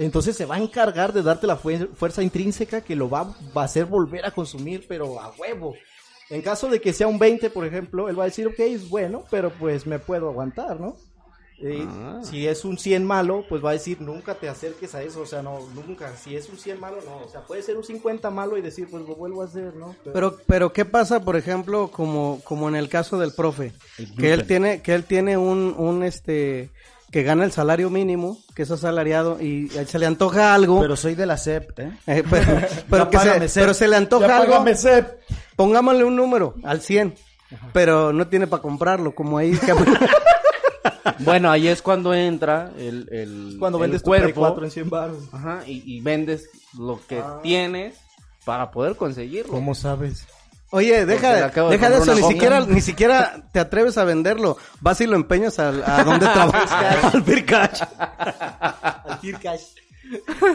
entonces se va a encargar de darte la fuer- fuerza intrínseca que lo va, va a hacer volver a consumir, pero a huevo. En caso de que sea un 20, por ejemplo, él va a decir, ok, es bueno, pero pues me puedo aguantar, ¿no? Eh, Si es un 100 malo, pues va a decir, nunca te acerques a eso, o sea, no, nunca. Si es un 100 malo, no, o sea, puede ser un 50 malo y decir, pues lo vuelvo a hacer, ¿no? Pero, pero ¿qué pasa, por ejemplo, como, como en el caso del profe? Que él tiene, que él tiene un, un este, que gana el salario mínimo, que es asalariado, y él se le antoja algo. Pero soy de la CEP, ¿eh? eh, pero, pero [LAUGHS] que se, págame, Sep. pero se le antoja Ya algo. Sep. Pongámosle un número, al 100. Pero no tiene para comprarlo, como ahí. que- [LAUGHS] Bueno, ahí es cuando entra el, el, Cuando el vendes tu cuerpo 4 en 100 baros. ajá, y, y vendes lo que tienes para poder conseguirlo. ¿Cómo sabes? Oye, deja, de deja de eso, ni siquiera, ni siquiera te atreves a venderlo. Vas y lo empeñas al, a donde [LAUGHS] trabajas. al Beer Cash. al Kirkash.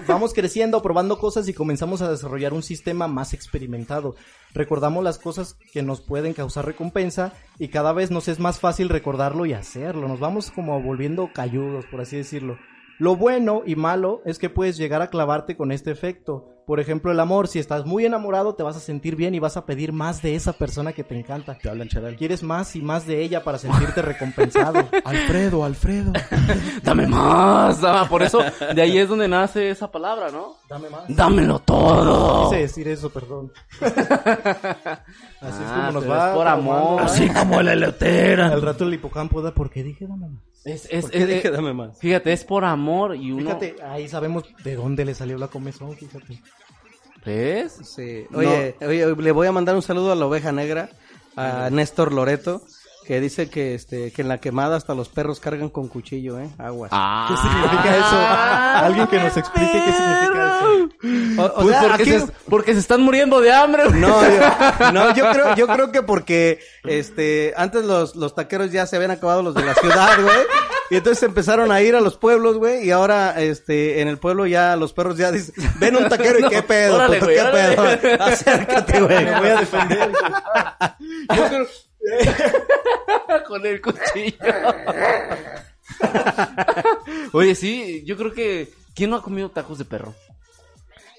Vamos creciendo, probando cosas y comenzamos a desarrollar un sistema más experimentado. Recordamos las cosas que nos pueden causar recompensa y cada vez nos es más fácil recordarlo y hacerlo. Nos vamos como volviendo cayudos, por así decirlo. Lo bueno y malo es que puedes llegar a clavarte con este efecto. Por ejemplo, el amor. Si estás muy enamorado, te vas a sentir bien y vas a pedir más de esa persona que te encanta. Te hablan, charal. Quieres más y más de ella para sentirte recompensado. [LAUGHS] Alfredo, Alfredo. [LAUGHS] Dame más, dame- por eso de ahí es donde nace esa palabra, ¿no? Dame más. Dámelo todo. quise decir eso, perdón. [LAUGHS] Así es Ah, como nos pero va. es por amor. Así como la elotera. Al rato el hipocampo da porque dije dame más. Es, es, ¿Por qué es- dije, dame más? Fíjate, es por amor y uno. Fíjate, ahí sabemos de dónde le salió la comezón, fíjate. ¿Ves? Sí. Oye, oye, le voy a mandar un saludo a la oveja negra, a Néstor Loreto, que dice que este que en la quemada hasta los perros cargan con cuchillo, ¿eh? Aguas. Ah. [LAUGHS] ¿Qué significa eso? Alguien que nos explique qué significa eso. O- o Pues sea, porque, aquí- se, porque se están muriendo de hambre. güey. No, yo, [LAUGHS] no, yo creo, yo creo que porque este antes los, los taqueros ya se habían acabado los de la ciudad, güey. Y entonces empezaron a ir a los pueblos, güey, y ahora este en el pueblo ya los perros ya dicen, ven un taquero y No, qué pedo, órale, puto, güey, qué órale. pedo. [LAUGHS] Acércate, güey. Me voy a defender. Yo creo- [LAUGHS] Con el cuchillo. [LAUGHS] Oye, sí, yo creo que. ¿Quién no ha comido tacos de perro?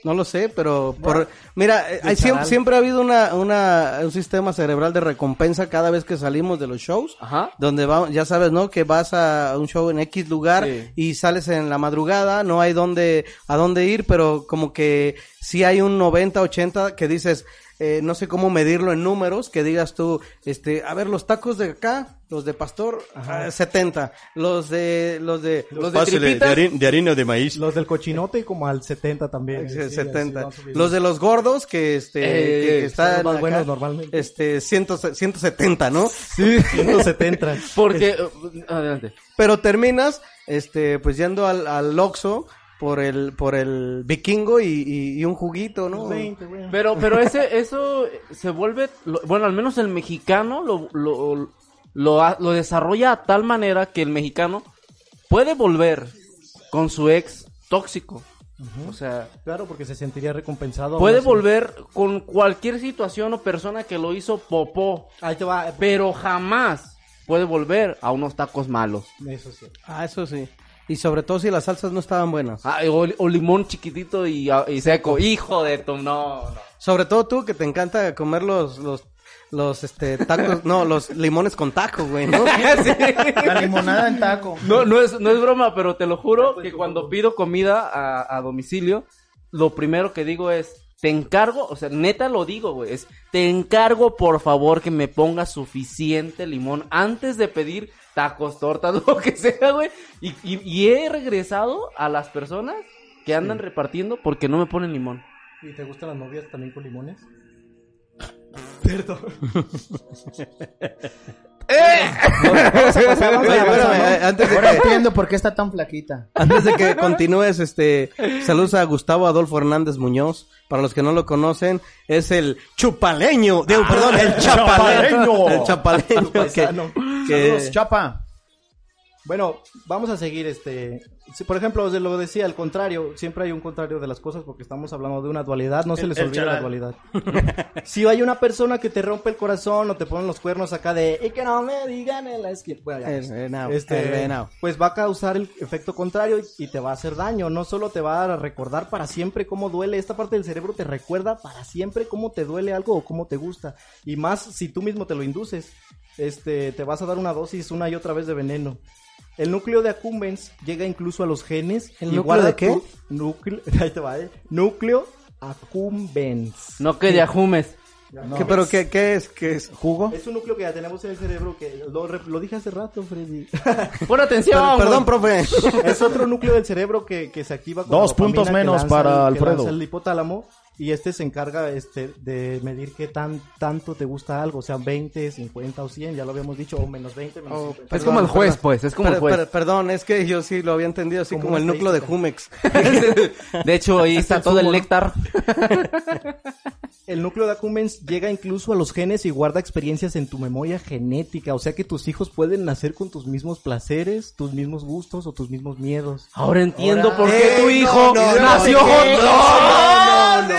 No lo sé, pero por mira, eh, hay siempre, ha habido una, una un sistema cerebral de recompensa cada vez que salimos de los shows. Ajá. Donde va, ya sabes, ¿no? Que vas a un show en X lugar Sí. y sales en la madrugada, no hay dónde, a dónde ir, pero como que sí hay un 90, 80 que dices, eh, no sé cómo medirlo en números, que digas tú, este, a ver, los tacos de acá, los de pastor, ah, 70, los de, los de, Los de tripitas. de harina de maíz. Los del cochinote como al 70 también. Sí, Sí, así 70. van subiendo. Los de los gordos que este Eh, que, están los más acá, buenos normalmente. Este 100, 170, ¿no? Sí, 170. [LAUGHS] Porque. adelante. Pero terminas este pues yendo al al Oxxo por el por el vikingo y, y, y un juguito, ¿no? 20, güey. Pero, pero ese, eso se vuelve, lo- bueno, al menos el mexicano lo, lo, lo, lo desarrolla a tal manera que el mexicano puede volver con su ex tóxico. O sea, Claro, porque se sentiría recompensado. puede volver con cualquier situación o persona que lo hizo popó, Ahí te va. pero jamás puede volver a unos tacos malos. Eso sí. Ah, eso sí. Y sobre todo si las salsas no estaban buenas. Ah, o, o limón chiquitito y, ah, y seco. Hijo de tu, no, no. Sobre todo tú que te encanta comer los los los este tacos, no, los limones con taco, güey, ¿no? [LAUGHS] [LAUGHS] La limonada en taco. No, no es, no es broma, pero te lo juro que cuando pido comida a, a domicilio, lo primero que digo es, te encargo, o sea, neta lo digo, güey, es, te encargo por favor que me pongas suficiente limón antes de pedir tacos, tortas, lo que sea, güey. Y, y, y he regresado a las personas que andan repartiendo porque no me ponen limón. ¿Y te gustan las novias también con limones? Eh, antes de Ahora que, entiendo por qué está tan flaquita. antes de que continúes, este, saludos a Gustavo Adolfo Hernández Muñoz. Para los que no lo conocen, es el chupaleño, digo, perdón, el chapaleño. El chapaleño. paisano. que- Chapa. Bueno, vamos a seguir este. Si, por ejemplo, de lo decía, al contrario, siempre hay un contrario de las cosas porque estamos hablando de una dualidad, no se El- les el olvide la charal. dualidad. [LAUGHS] si hay una persona que te rompe el corazón o te ponen los cuernos acá de y que no me digan en la esquina, bueno, ya, El venado, este, el venado. pues va a causar el efecto contrario y, y te va a hacer daño. No solo te va a recordar para siempre cómo duele, esta parte del cerebro te recuerda para siempre cómo te duele algo o cómo te gusta. Y más si tú mismo te lo induces, este, te vas a dar una dosis una y otra vez de veneno. El núcleo de accumbens llega incluso a los genes. ¿El y núcleo de qué? Núcleo, [LAUGHS] ahí te va, eh. Núcleo accumbens. No que de ajumes. ¿Qué, pero qué, qué es? ¿Qué es? ¿Jugo? Es un núcleo que ya tenemos en el cerebro que lo, dije hace rato, Freddy. [LAUGHS] Pon atención. Per- perdón, profe. es otro núcleo del cerebro que, que se activa con Dos puntos que menos lanza para el- que Alfredo. lanza el hipotálamo y este se encarga este de medir qué tan tanto te gusta algo, o sea, 20, 50 o 100, ya lo habíamos dicho, o menos 20, menos Oh, 50. Es como el juez, perdón. pues, es como el Per- juez. per- perdón, es que yo sí lo había entendido así Como como, el núcleo de. Jumex. De hecho, ahí está el todo el néctar. El núcleo de accumbens llega incluso a los genes y guarda experiencias en tu memoria genética, o sea que tus hijos pueden nacer con tus mismos placeres, tus mismos gustos o tus mismos miedos. Ahora entiendo Ahora- por qué Eh, tu hijo no, no, nació no.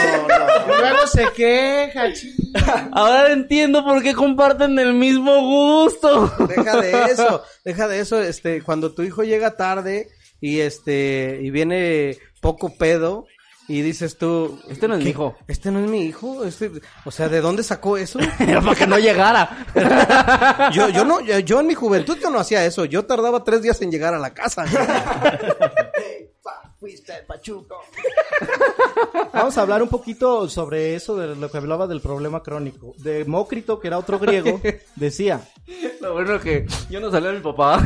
No. [LAUGHS] Luego se queja, chi. Ahora entiendo por qué comparten el mismo gusto. Deja de [LAUGHS] eso, deja de eso, este, cuando tu hijo llega tarde y este, y viene poco pedo, y dices tú, Este no es mi hijo. Este no es mi hijo, este, o sea, ¿de dónde sacó eso? [LAUGHS] Era para que no llegara. Yo, yo no, yo, yo en mi juventud yo no hacía eso, yo tardaba tres días en llegar a la casa. Vamos a hablar un poquito sobre eso de lo que hablaba del problema crónico. Demócrito, que era otro griego, [LAUGHS] decía, Lo bueno que yo no salí de mi papá.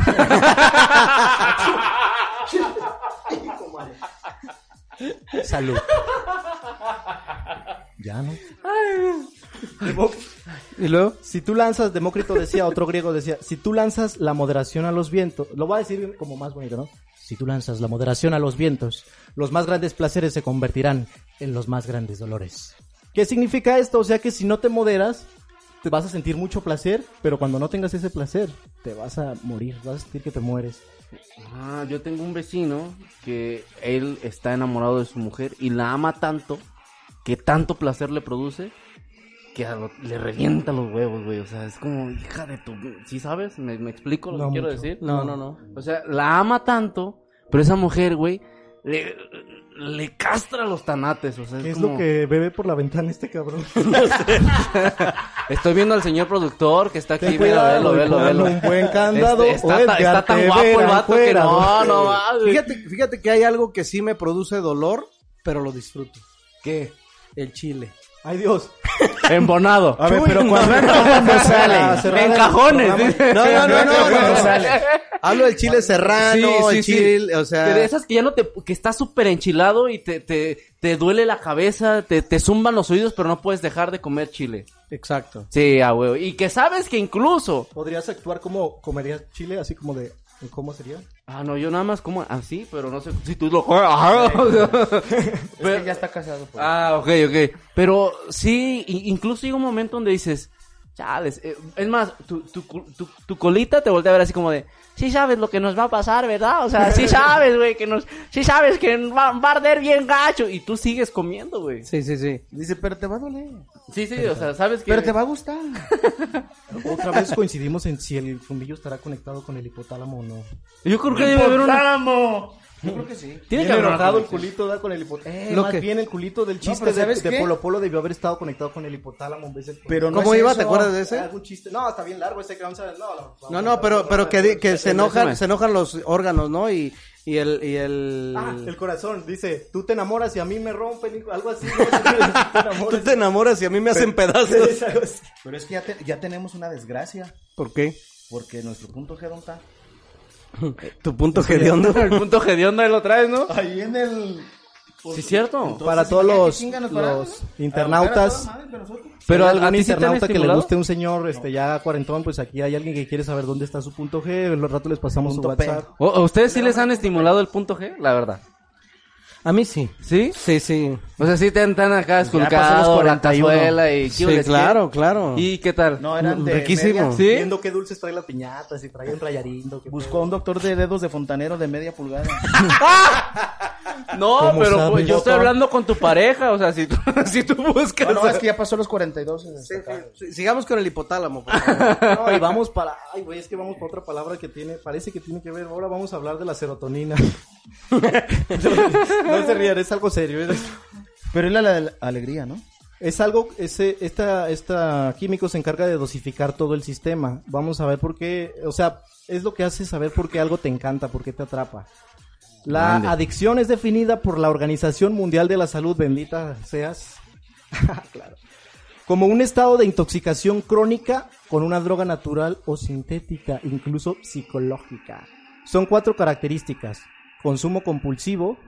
salud. Ya no. y luego, Si tú lanzas, Demócrito decía, otro griego decía, si tú lanzas la moderación a los vientos, lo voy a decir como más bonito, ¿no? Si tú lanzas la moderación a los vientos, los más grandes placeres se convertirán en los más grandes dolores. ¿Qué significa esto? O sea que si no te moderas, te vas a sentir mucho placer, pero cuando no tengas ese placer, te vas a morir, vas a sentir que te mueres. Ah, yo tengo un vecino que él está enamorado de su mujer y la ama tanto que tanto placer le produce que a lo- le revienta los huevos, güey. O sea, es como, hija de tu... ¿Sí sabes? ¿Me, me explico lo No que quiero decir? no, no, no. O sea, la ama tanto, pero esa mujer, güey, le, le castra los tanates. O sea, es, ¿Qué es como... lo que bebe por la ventana este cabrón? [LAUGHS] Estoy viendo al señor productor que está aquí. Mira, velo, velo, velo. un buen candado, Este, o está, ta- Edgar está tan guapo el vato que fuera, no, ¿no? no mames. Fíjate, fíjate que hay algo que sí me produce dolor, pero lo disfruto. ¿Qué? El chile. Ay Dios. [LAUGHS] Embonado. A ver, pero cuando [LAUGHS] cuando sale. En cajones. dice. No, [LAUGHS] no, no, no, Cuando no. sale. Hablo del chile serrano, el chile, o sea... Que de esas que ya no te, que está súper enchilado y te, te, te duele la cabeza, te, te zumban los oídos, pero no puedes dejar de comer chile. Exacto. Sí, a huevo. Y que sabes que incluso. ¿Podrías actuar como comerías chile, así como de... ¿Cómo sería? Ah, no, yo nada más como así, pero no sé si tú lo [LAUGHS] sea, [LAUGHS] Es que ya está casado. pues. Ah, ok, ok. Pero sí, i- incluso llega un momento donde dices, chales, eh, es más, tu, tu, tu, tu colita te voltea a ver así como de, sí sabes lo que nos va a pasar, ¿verdad? O sea, sí sabes, güey, que nos, sí sabes que va, va a arder bien gacho. Y tú sigues comiendo, güey. Sí, sí, sí. Dice, pero te va a doler. Sí, sí, o sea, sabes que... Pero te va a gustar. [LAUGHS] Otra vez coincidimos en si el fundillo estará conectado con el hipotálamo o no. Yo creo que debe haber una... ¡Hipotálamo! Yo creo que sí. Tiene que haber enojado el culito da con el hipotálamo. Eh, Lo más que- bien el culito del chiste de, ¿sabes de? Polo Polo debió haber estado conectado con el hipotálamo en vez del Pero no ¿Cómo es iba? eso. ¿Te acuerdas de ese? ¿Algún chiste? No, está bien largo ese que vamos a ver. No, no, No, no, pero, pero que, di- que se enojan, se enojan los órganos, ¿no? Y, y el, y el... Ah, el corazón, dice, tú te enamoras y a mí me rompen, hijo", algo así. ¿no? [LAUGHS] Tú te enamoras. [LAUGHS] Tú te enamoras y a mí me hacen pedazos. [LAUGHS] Pero es que ya, te- ya tenemos una desgracia. ¿Por qué? Porque nuestro punto G, ¿dónde está? [LAUGHS] Tu punto hediondo. El punto hediondo ahí lo traes, ¿no? Ahí en el... Sí, cierto. para todos ¿para qué los, los internautas, Pero ¿hay a- internauta que le guste un señor este ya cuarentón, pues aquí hay alguien que quiere saber dónde está su punto G, en los rato les pasamos su Punto P. WhatsApp. ¿O- ¿A ustedes sí les han estimulado el punto G? La verdad. A mí sí. ¿Sí? Sí, sí. O sea, sí te han tan acá pasó los esculcado la 41. cazuela y... Sí, ¿qué les claro, claro. ¿Y qué tal? No, eran de Riquísimo. media- ¿Sí? Viendo qué dulces trae la piñata, si trae un rayarindo. Buscó a un doctor de dedos de fontanero de media pulgada. [LAUGHS] No, ¿Cómo pero sabes, pues, yo estoy hablando con tu pareja, o sea, si tú, [LAUGHS] si tú buscas... No, no, es que ya pasó los 42. este, Sí, Sigamos con el hipotálamo. por favor. [LAUGHS] No, y vamos para, ay güey, es que vamos para otra palabra que tiene, parece que tiene que ver, ahora vamos a hablar de la serotonina. No se rían, es algo serio. Es, Pero es la, la alegría, ¿no? es algo, ese, esta, esta químico se encarga de dosificar todo el sistema. Vamos a ver por qué, o sea, es lo que hace saber por qué algo te encanta, por qué te atrapa. La Grande. adicción es definida por la Organización Mundial de la Salud, bendita seas. [LAUGHS] claro. Como un estado de intoxicación crónica con una droga natural o sintética, incluso psicológica. Son cuatro características. Consumo compulsivo,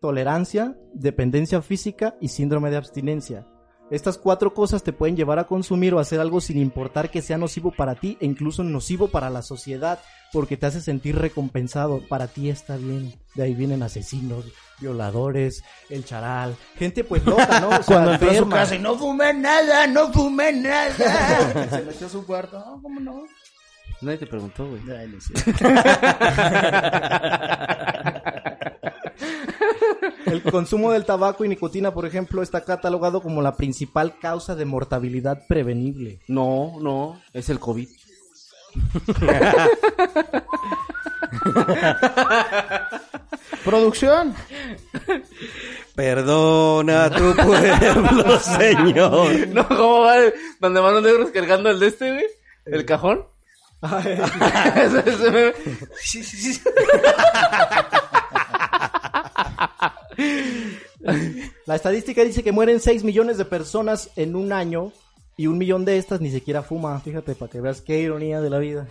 tolerancia, dependencia física y síndrome de abstinencia. Estas cuatro cosas te pueden llevar a consumir o hacer algo sin importar que sea nocivo para ti e incluso nocivo para la sociedad, porque te hace sentir recompensado. Para ti está bien. De ahí vienen asesinos, violadores, el charal, gente pues loca, ¿no? O [LAUGHS] sea, Cuando entró a su casa y no fumé nada, no fumé nada. [LAUGHS] Se metió a su cuarto. No, ¿cómo no? Nadie te preguntó, güey. Ay, no sé. [LAUGHS] El consumo del tabaco y nicotina, por ejemplo, está catalogado como la principal causa de mortabilidad prevenible. No, no, es el COVID. [LAUGHS] Producción. Perdona a tu pueblo, [LAUGHS] señor. No, ¿cómo va? Donde van los negros cargando el de este, güey. ¿El cajón? [LAUGHS] Ese meme. La estadística dice que mueren 6 millones de personas en un año y un millón de estas ni siquiera fuma. Fíjate, para que veas qué ironía de la vida.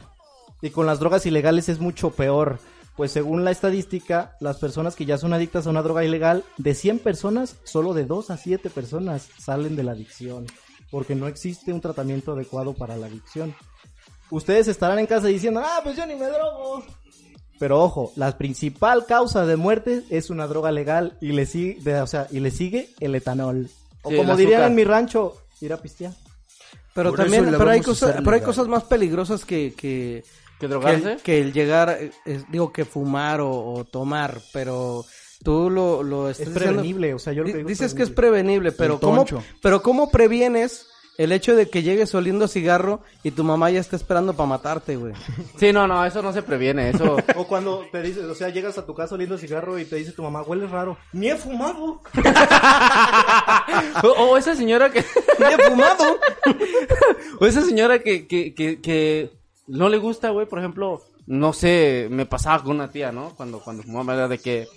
Y con las drogas ilegales es mucho peor. Pues según la estadística, las personas que ya son adictas a una droga ilegal, de 100 personas, solo de 2 a 7 personas salen de la adicción. Porque no existe un tratamiento adecuado para la adicción. Ustedes estarán en casa diciendo, ah, pues yo ni me drogo. Pero ojo, la principal causa de muerte es una droga legal y le sigue, de- o sea, y le sigue el etanol. O Sí, como dirían en mi rancho, ir a pistear. Pero Por también, pero hay cosas, pero hay cosas más peligrosas que, que, ¿Que que, drogarse? el, que el llegar, es- digo que fumar o, o tomar, pero tú lo, lo estás Es diciendo- prevenible, o sea, yo lo que digo dices que es prevenible, pero ¿cómo, pero ¿cómo previenes el hecho de que llegues oliendo cigarro y tu mamá ya está esperando para matarte, güey? [LAUGHS] Sí, no, no, eso no se previene, eso... [LAUGHS] O cuando te dices, o sea, llegas a tu casa oliendo cigarro y te dice tu mamá, huele raro. Ni he fumado. [LAUGHS] o, o esa señora que... ¡Ya he fumado! o esa señora que, que, que, que no le gusta, güey, por ejemplo, no sé, me pasaba con una tía, ¿no? Cuando, cuando fumaba, era de que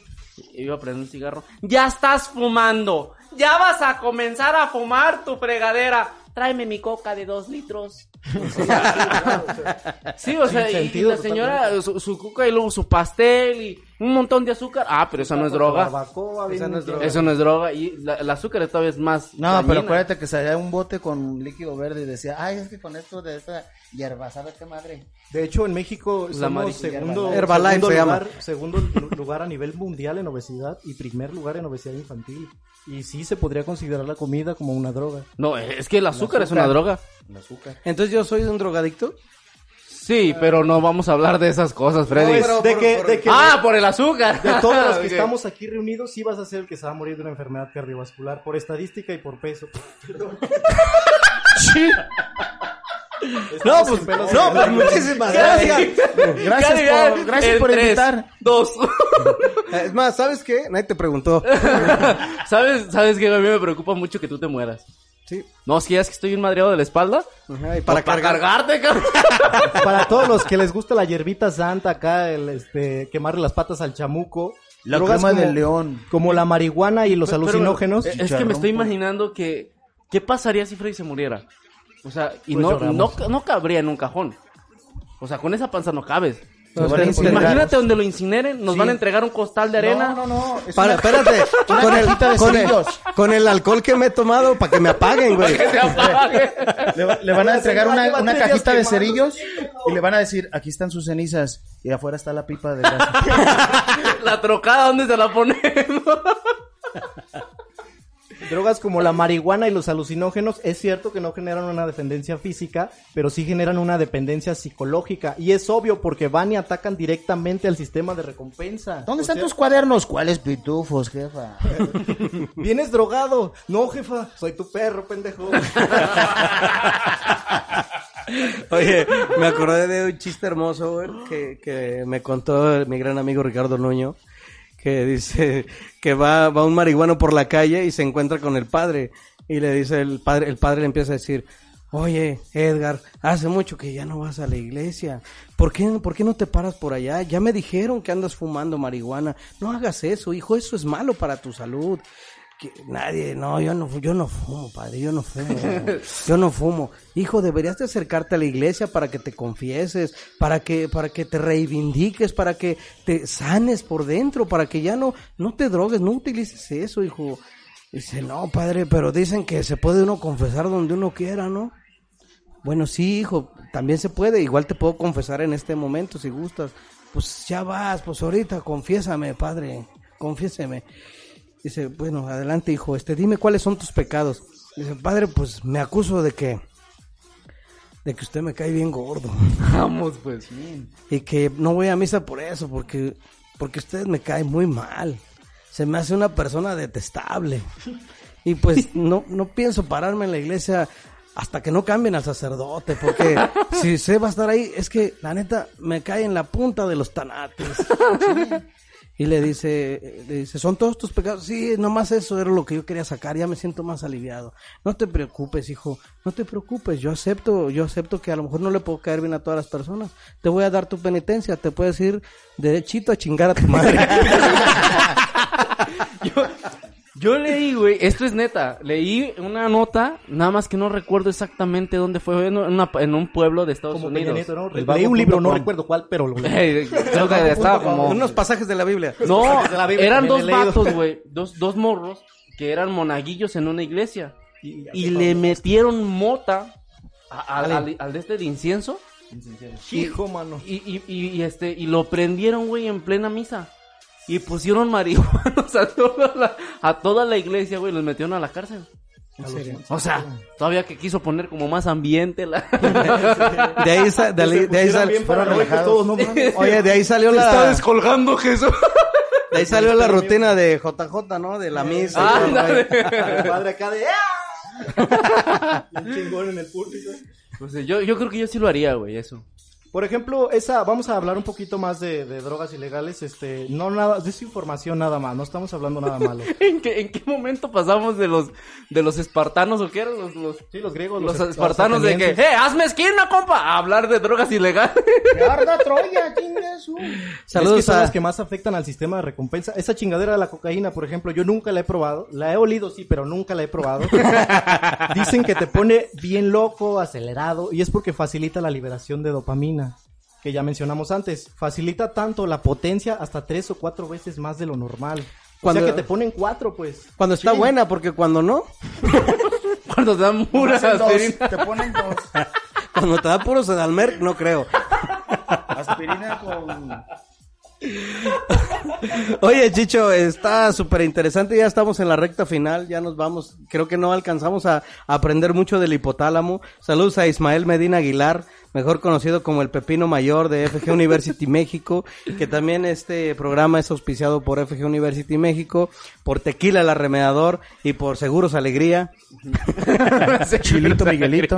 iba a prender un cigarro. ¡Ya estás fumando! ¡Ya vas a comenzar a fumar tu fregadera! Tráeme mi coca de dos litros. [LAUGHS] Sí, o sea, y- la señora, su, su coca y luego su pastel y un montón de azúcar. Ah, pero eso no es droga. Barbacoa, Esa no es droga. Eso no es droga. Y la- el azúcar todavía es más. No, pero dañina. acuérdate que salía un bote con líquido verde y decía, ay, es que con esto de esta hierba, ¿sabes qué madre? De hecho, en México La somos segundo, Herbalife segundo lugar, segundo lu- lugar a nivel mundial en obesidad y primer lugar en obesidad infantil. Y sí se podría considerar la comida como una droga. No, es que el azúcar, es una droga. El azúcar. Entonces yo soy un drogadicto. Sí, pero no vamos a hablar de esas cosas, Freddy. pero- de por- que, por- de que ah, por el azúcar. de todos los [LAUGHS] que estamos aquí reunidos, sí vas a ser el que se va a morir de una enfermedad cardiovascular por estadística y por peso. No, pues, no, pues muchísimas gracias. Gracias por, gracias por tres, invitar. Dos. Es más, ¿sabes qué? Nadie te preguntó. [LAUGHS] ¿Sabes, ¿Sabes que a mí me preocupa mucho que tú te mueras? Sí. No, si es que estoy un madreado de la espalda. Ajá, y Para, para cargar. cargarte, cabrón. [LAUGHS] Para todos los que les gusta la hierbita santa acá, el este quemarle las patas al chamuco. La crema como- del león. Como la marihuana y los Pero- alucinógenos. es que me estoy pues. imaginando que. ¿Qué pasaría si Freddy se muriera? O sea, y Pues no, lloramos. no, no cabría en un cajón. O sea, con esa panza no cabes. Incinerar. Imagínate donde lo incineren, nos Sí. van a entregar un costal de arena. No, no, no. es Para, una- espérate, [LAUGHS] una con el, cajita de con, el, cerillos. con el alcohol que me he tomado para que me apaguen, güey. [LAUGHS] Que se apague. Le, le van a entregar una, una cajita de cerillos y le van a decir, aquí están sus cenizas y afuera está la pipa de [LAUGHS] gas. La trocada, ¿dónde se la ponemos? Drogas como la marihuana y los alucinógenos es cierto que no generan una dependencia física, pero sí generan una dependencia psicológica. Y es obvio porque van y atacan directamente al sistema de recompensa. ¿Dónde O están sea, tus cuadernos? ¿Cuáles pitufos, jefa? [LAUGHS] Vienes drogado. No, jefa, soy tu perro, pendejo. [LAUGHS] Oye, me acordé de un chiste hermoso, güey, que, que me contó mi gran amigo Ricardo Nuño, que dice que va, va un marihuano por la calle y se encuentra con el padre. Y le dice el padre, el padre le empieza a decir, oye, Edgar, hace mucho que ya no vas a la iglesia. ¿Por qué, ¿Por qué no te paras por allá? Ya me dijeron que andas fumando marihuana. No hagas eso, hijo, eso es malo para tu salud. Que nadie, no, yo no, yo no fumo, padre, yo no fumo, [LAUGHS] yo no fumo. Hijo, deberías de acercarte a la iglesia para que te confieses, para que, para que te reivindiques, para que te sanes por dentro, para que ya no, no te drogues, no utilices eso, hijo. Dice, no, padre, pero dicen que se puede uno confesar donde uno quiera, ¿no? Bueno, sí, hijo, también se puede. Igual te puedo confesar en este momento si gustas. Pues ya vas, pues ahorita, confiésame, padre, confiéseme. Dice, bueno, adelante, hijo, este, dime cuáles son tus pecados. Dice, padre, pues me acuso de que, de que usted me cae bien gordo. [LAUGHS] Vamos, pues. Y que no voy a misa por eso, porque, porque usted me cae muy mal. Se me hace una persona detestable. Y pues [LAUGHS] no, no pienso pararme en la iglesia hasta que no cambien al sacerdote, porque [LAUGHS] si se va a estar ahí, es que la neta me cae en la punta de los tanates. Y le dice, le dice, ¿son todos tus pecados? Sí, nomás eso era lo que yo quería sacar, ya me siento más aliviado. No te preocupes, hijo, no te preocupes, yo acepto, yo acepto que a lo mejor no le puedo caer bien a todas las personas. Te voy a dar tu penitencia, te puedes ir derechito a chingar a tu madre. [LAUGHS] [LAUGHS] Yo leí, güey, esto es neta, leí una nota, nada más que no recuerdo exactamente dónde fue, en, una- en un pueblo de Estados Como Peña Unidos. Nieto, ¿no? El Leí un libro, no recuerdo cuál, pero lo leí. [LAUGHS] Creo que estaba como... Unos pasajes de la Biblia. No, pasajes de la Biblia eran dos vatos, güey, dos, dos morros que eran monaguillos en una iglesia. Y, Y le metieron mota a- al, al- al de este de incienso Hijo, mano. y, y, y, y, este y lo prendieron, güey, en plena misa. Y pusieron marihuanos [LAUGHS] a toda la, a toda la iglesia, güey, los metieron a la cárcel. ¿En serio? O sea, todavía que quiso poner como más ambiente la... [LAUGHS] De ahí, sa- de ahí- de ahí Pusieron sal- bien fueron paranoicos relajados. todos, no [LAUGHS] mames. Oye, de ahí salió Está la, descolgando Jesús. de ahí salió la rutina de JJ, ¿no? De la misa. y todo. El padre acá de ¡ah! Chingón en el púlpito. Pues, yo, yo creo que yo sí lo haría, güey, eso. Por ejemplo, esa, vamos a hablar un poquito más de, de drogas ilegales, este, no nada, de esa información nada más, no estamos hablando nada malo. [LAUGHS] ¿En qué, ¿En qué momento pasamos de los de los espartanos o qué eran los, los, Sí, los griegos, los los, espartanos de que. ¡eh, hazme esquina, compa! A hablar de drogas ilegales. [LAUGHS] ¡Que arda Troya! Es que Saludos son a... las que más afectan al sistema de recompensa. Esa chingadera de la cocaína, por ejemplo, yo nunca la he probado. La he olido, sí, pero nunca la he probado. [LAUGHS] Dicen que te pone bien loco, acelerado, y es porque facilita la liberación de dopamina, que ya mencionamos antes. Facilita tanto la potencia hasta tres o cuatro veces más de lo normal. Cuando- O sea que te ponen cuatro, pues. Cuando está buena, porque cuando no, [LAUGHS] Cuando te dan pura Hacen dos, aspirina. te ponen dos. [LAUGHS] cuando te da puro Sedalmer, no creo. Aspirina con... [LAUGHS] Oye, Chicho, está súper interesante. Ya estamos en la recta final. Ya nos vamos. Creo que no alcanzamos a, a aprender mucho del hipotálamo. Saludos a Ismael Medina Aguilar, mejor conocido como el Pepino Mayor de FG University [LAUGHS] México, que también este programa es auspiciado por FG University México, por Tequila el Arremedador y por Seguros Alegría. [LAUGHS] Chilito Miguelito.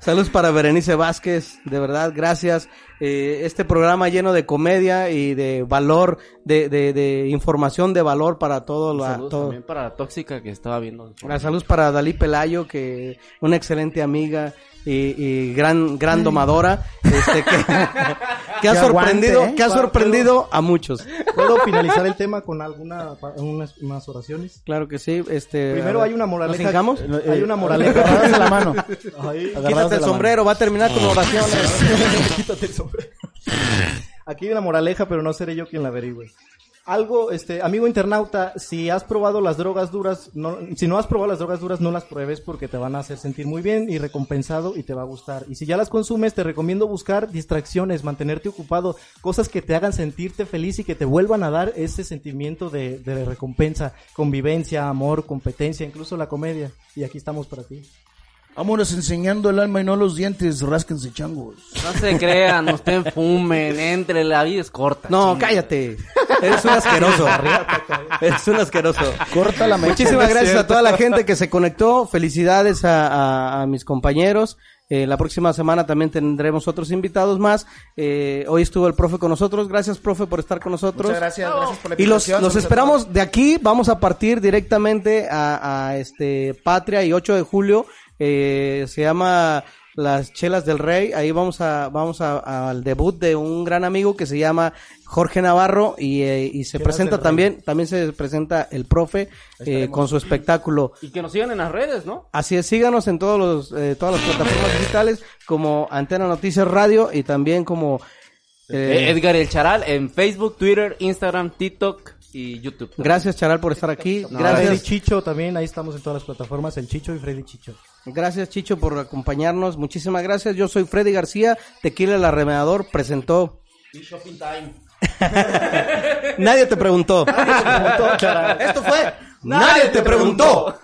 Saludos para Berenice Vázquez, de verdad, gracias. Eh, este programa lleno de comedia y de valor, de, de, de información de valor para todo. La, Saludos todo. también para la tóxica que estaba viendo. Ah, Saludos para Dalí Pelayo, que una excelente amiga y, y gran gran domadora, este, que, [LAUGHS] que ha sorprendido, aguante, ¿eh? que ha sorprendido a muchos. ¿Puedo finalizar el tema con alguna, unas, unas oraciones? Claro que sí. Este, Primero hay una ¿Nos moraleja. hincamos? Hay una moraleja. Agarradas la mano. Ahí. Quítate el sombrero, va a terminar con oraciones. [LAUGHS] Quítate el sombrero. Aquí hay una moraleja, pero no seré yo quien la averigüe. Algo, este, amigo internauta, si has probado las drogas duras, no, si no has probado las drogas duras, no las pruebes porque te van a hacer sentir muy bien y recompensado y te va a gustar. Y si ya las consumes, te recomiendo buscar distracciones, mantenerte ocupado, cosas que te hagan sentirte feliz y que te vuelvan a dar ese sentimiento de, de recompensa, convivencia, amor, competencia, incluso la comedia. Y aquí estamos para ti. Vámonos enseñando el alma y no los dientes, rásquense changos. No se crean, usted fumen, entre, la vida es corta. No, cállate. Eres un asqueroso. Eres un asqueroso. Corta la mecha. Muchísimas gracias a toda la gente que se conectó. Felicidades a, a- a mis compañeros. Eh, la próxima semana también tendremos otros invitados más. Eh, hoy estuvo el profe con nosotros. Gracias, profe, por estar con nosotros. Muchas gracias, gracias por la Y los, los esperamos de aquí. Vamos a partir directamente a, a, este Patria y 8 de julio. Eh, se llama Las Chelas del Rey. Ahí vamos a vamos a- al debut de un gran amigo que se llama Jorge Navarro y, eh, y se Chelas presenta Rey. también también se presenta el profe eh, con su espectáculo. Y que nos sigan en las redes, ¿no? Así es, síganos en todos los, eh, todas las plataformas digitales como Antena Noticias Radio y también como eh, Eh, Edgar El Charal en Facebook, Twitter, Instagram, TikTok y YouTube. Gracias Charal por estar aquí. Freddy Gracias, Chicho también, ahí estamos en todas las plataformas, el Chicho y Freddy Chicho. gracias Chicho por acompañarnos. Muchísimas gracias. Yo soy Freddy García. Tequila el Arremedador presentó. [LAUGHS] Nadie te preguntó. Esto fue. Nadie te preguntó.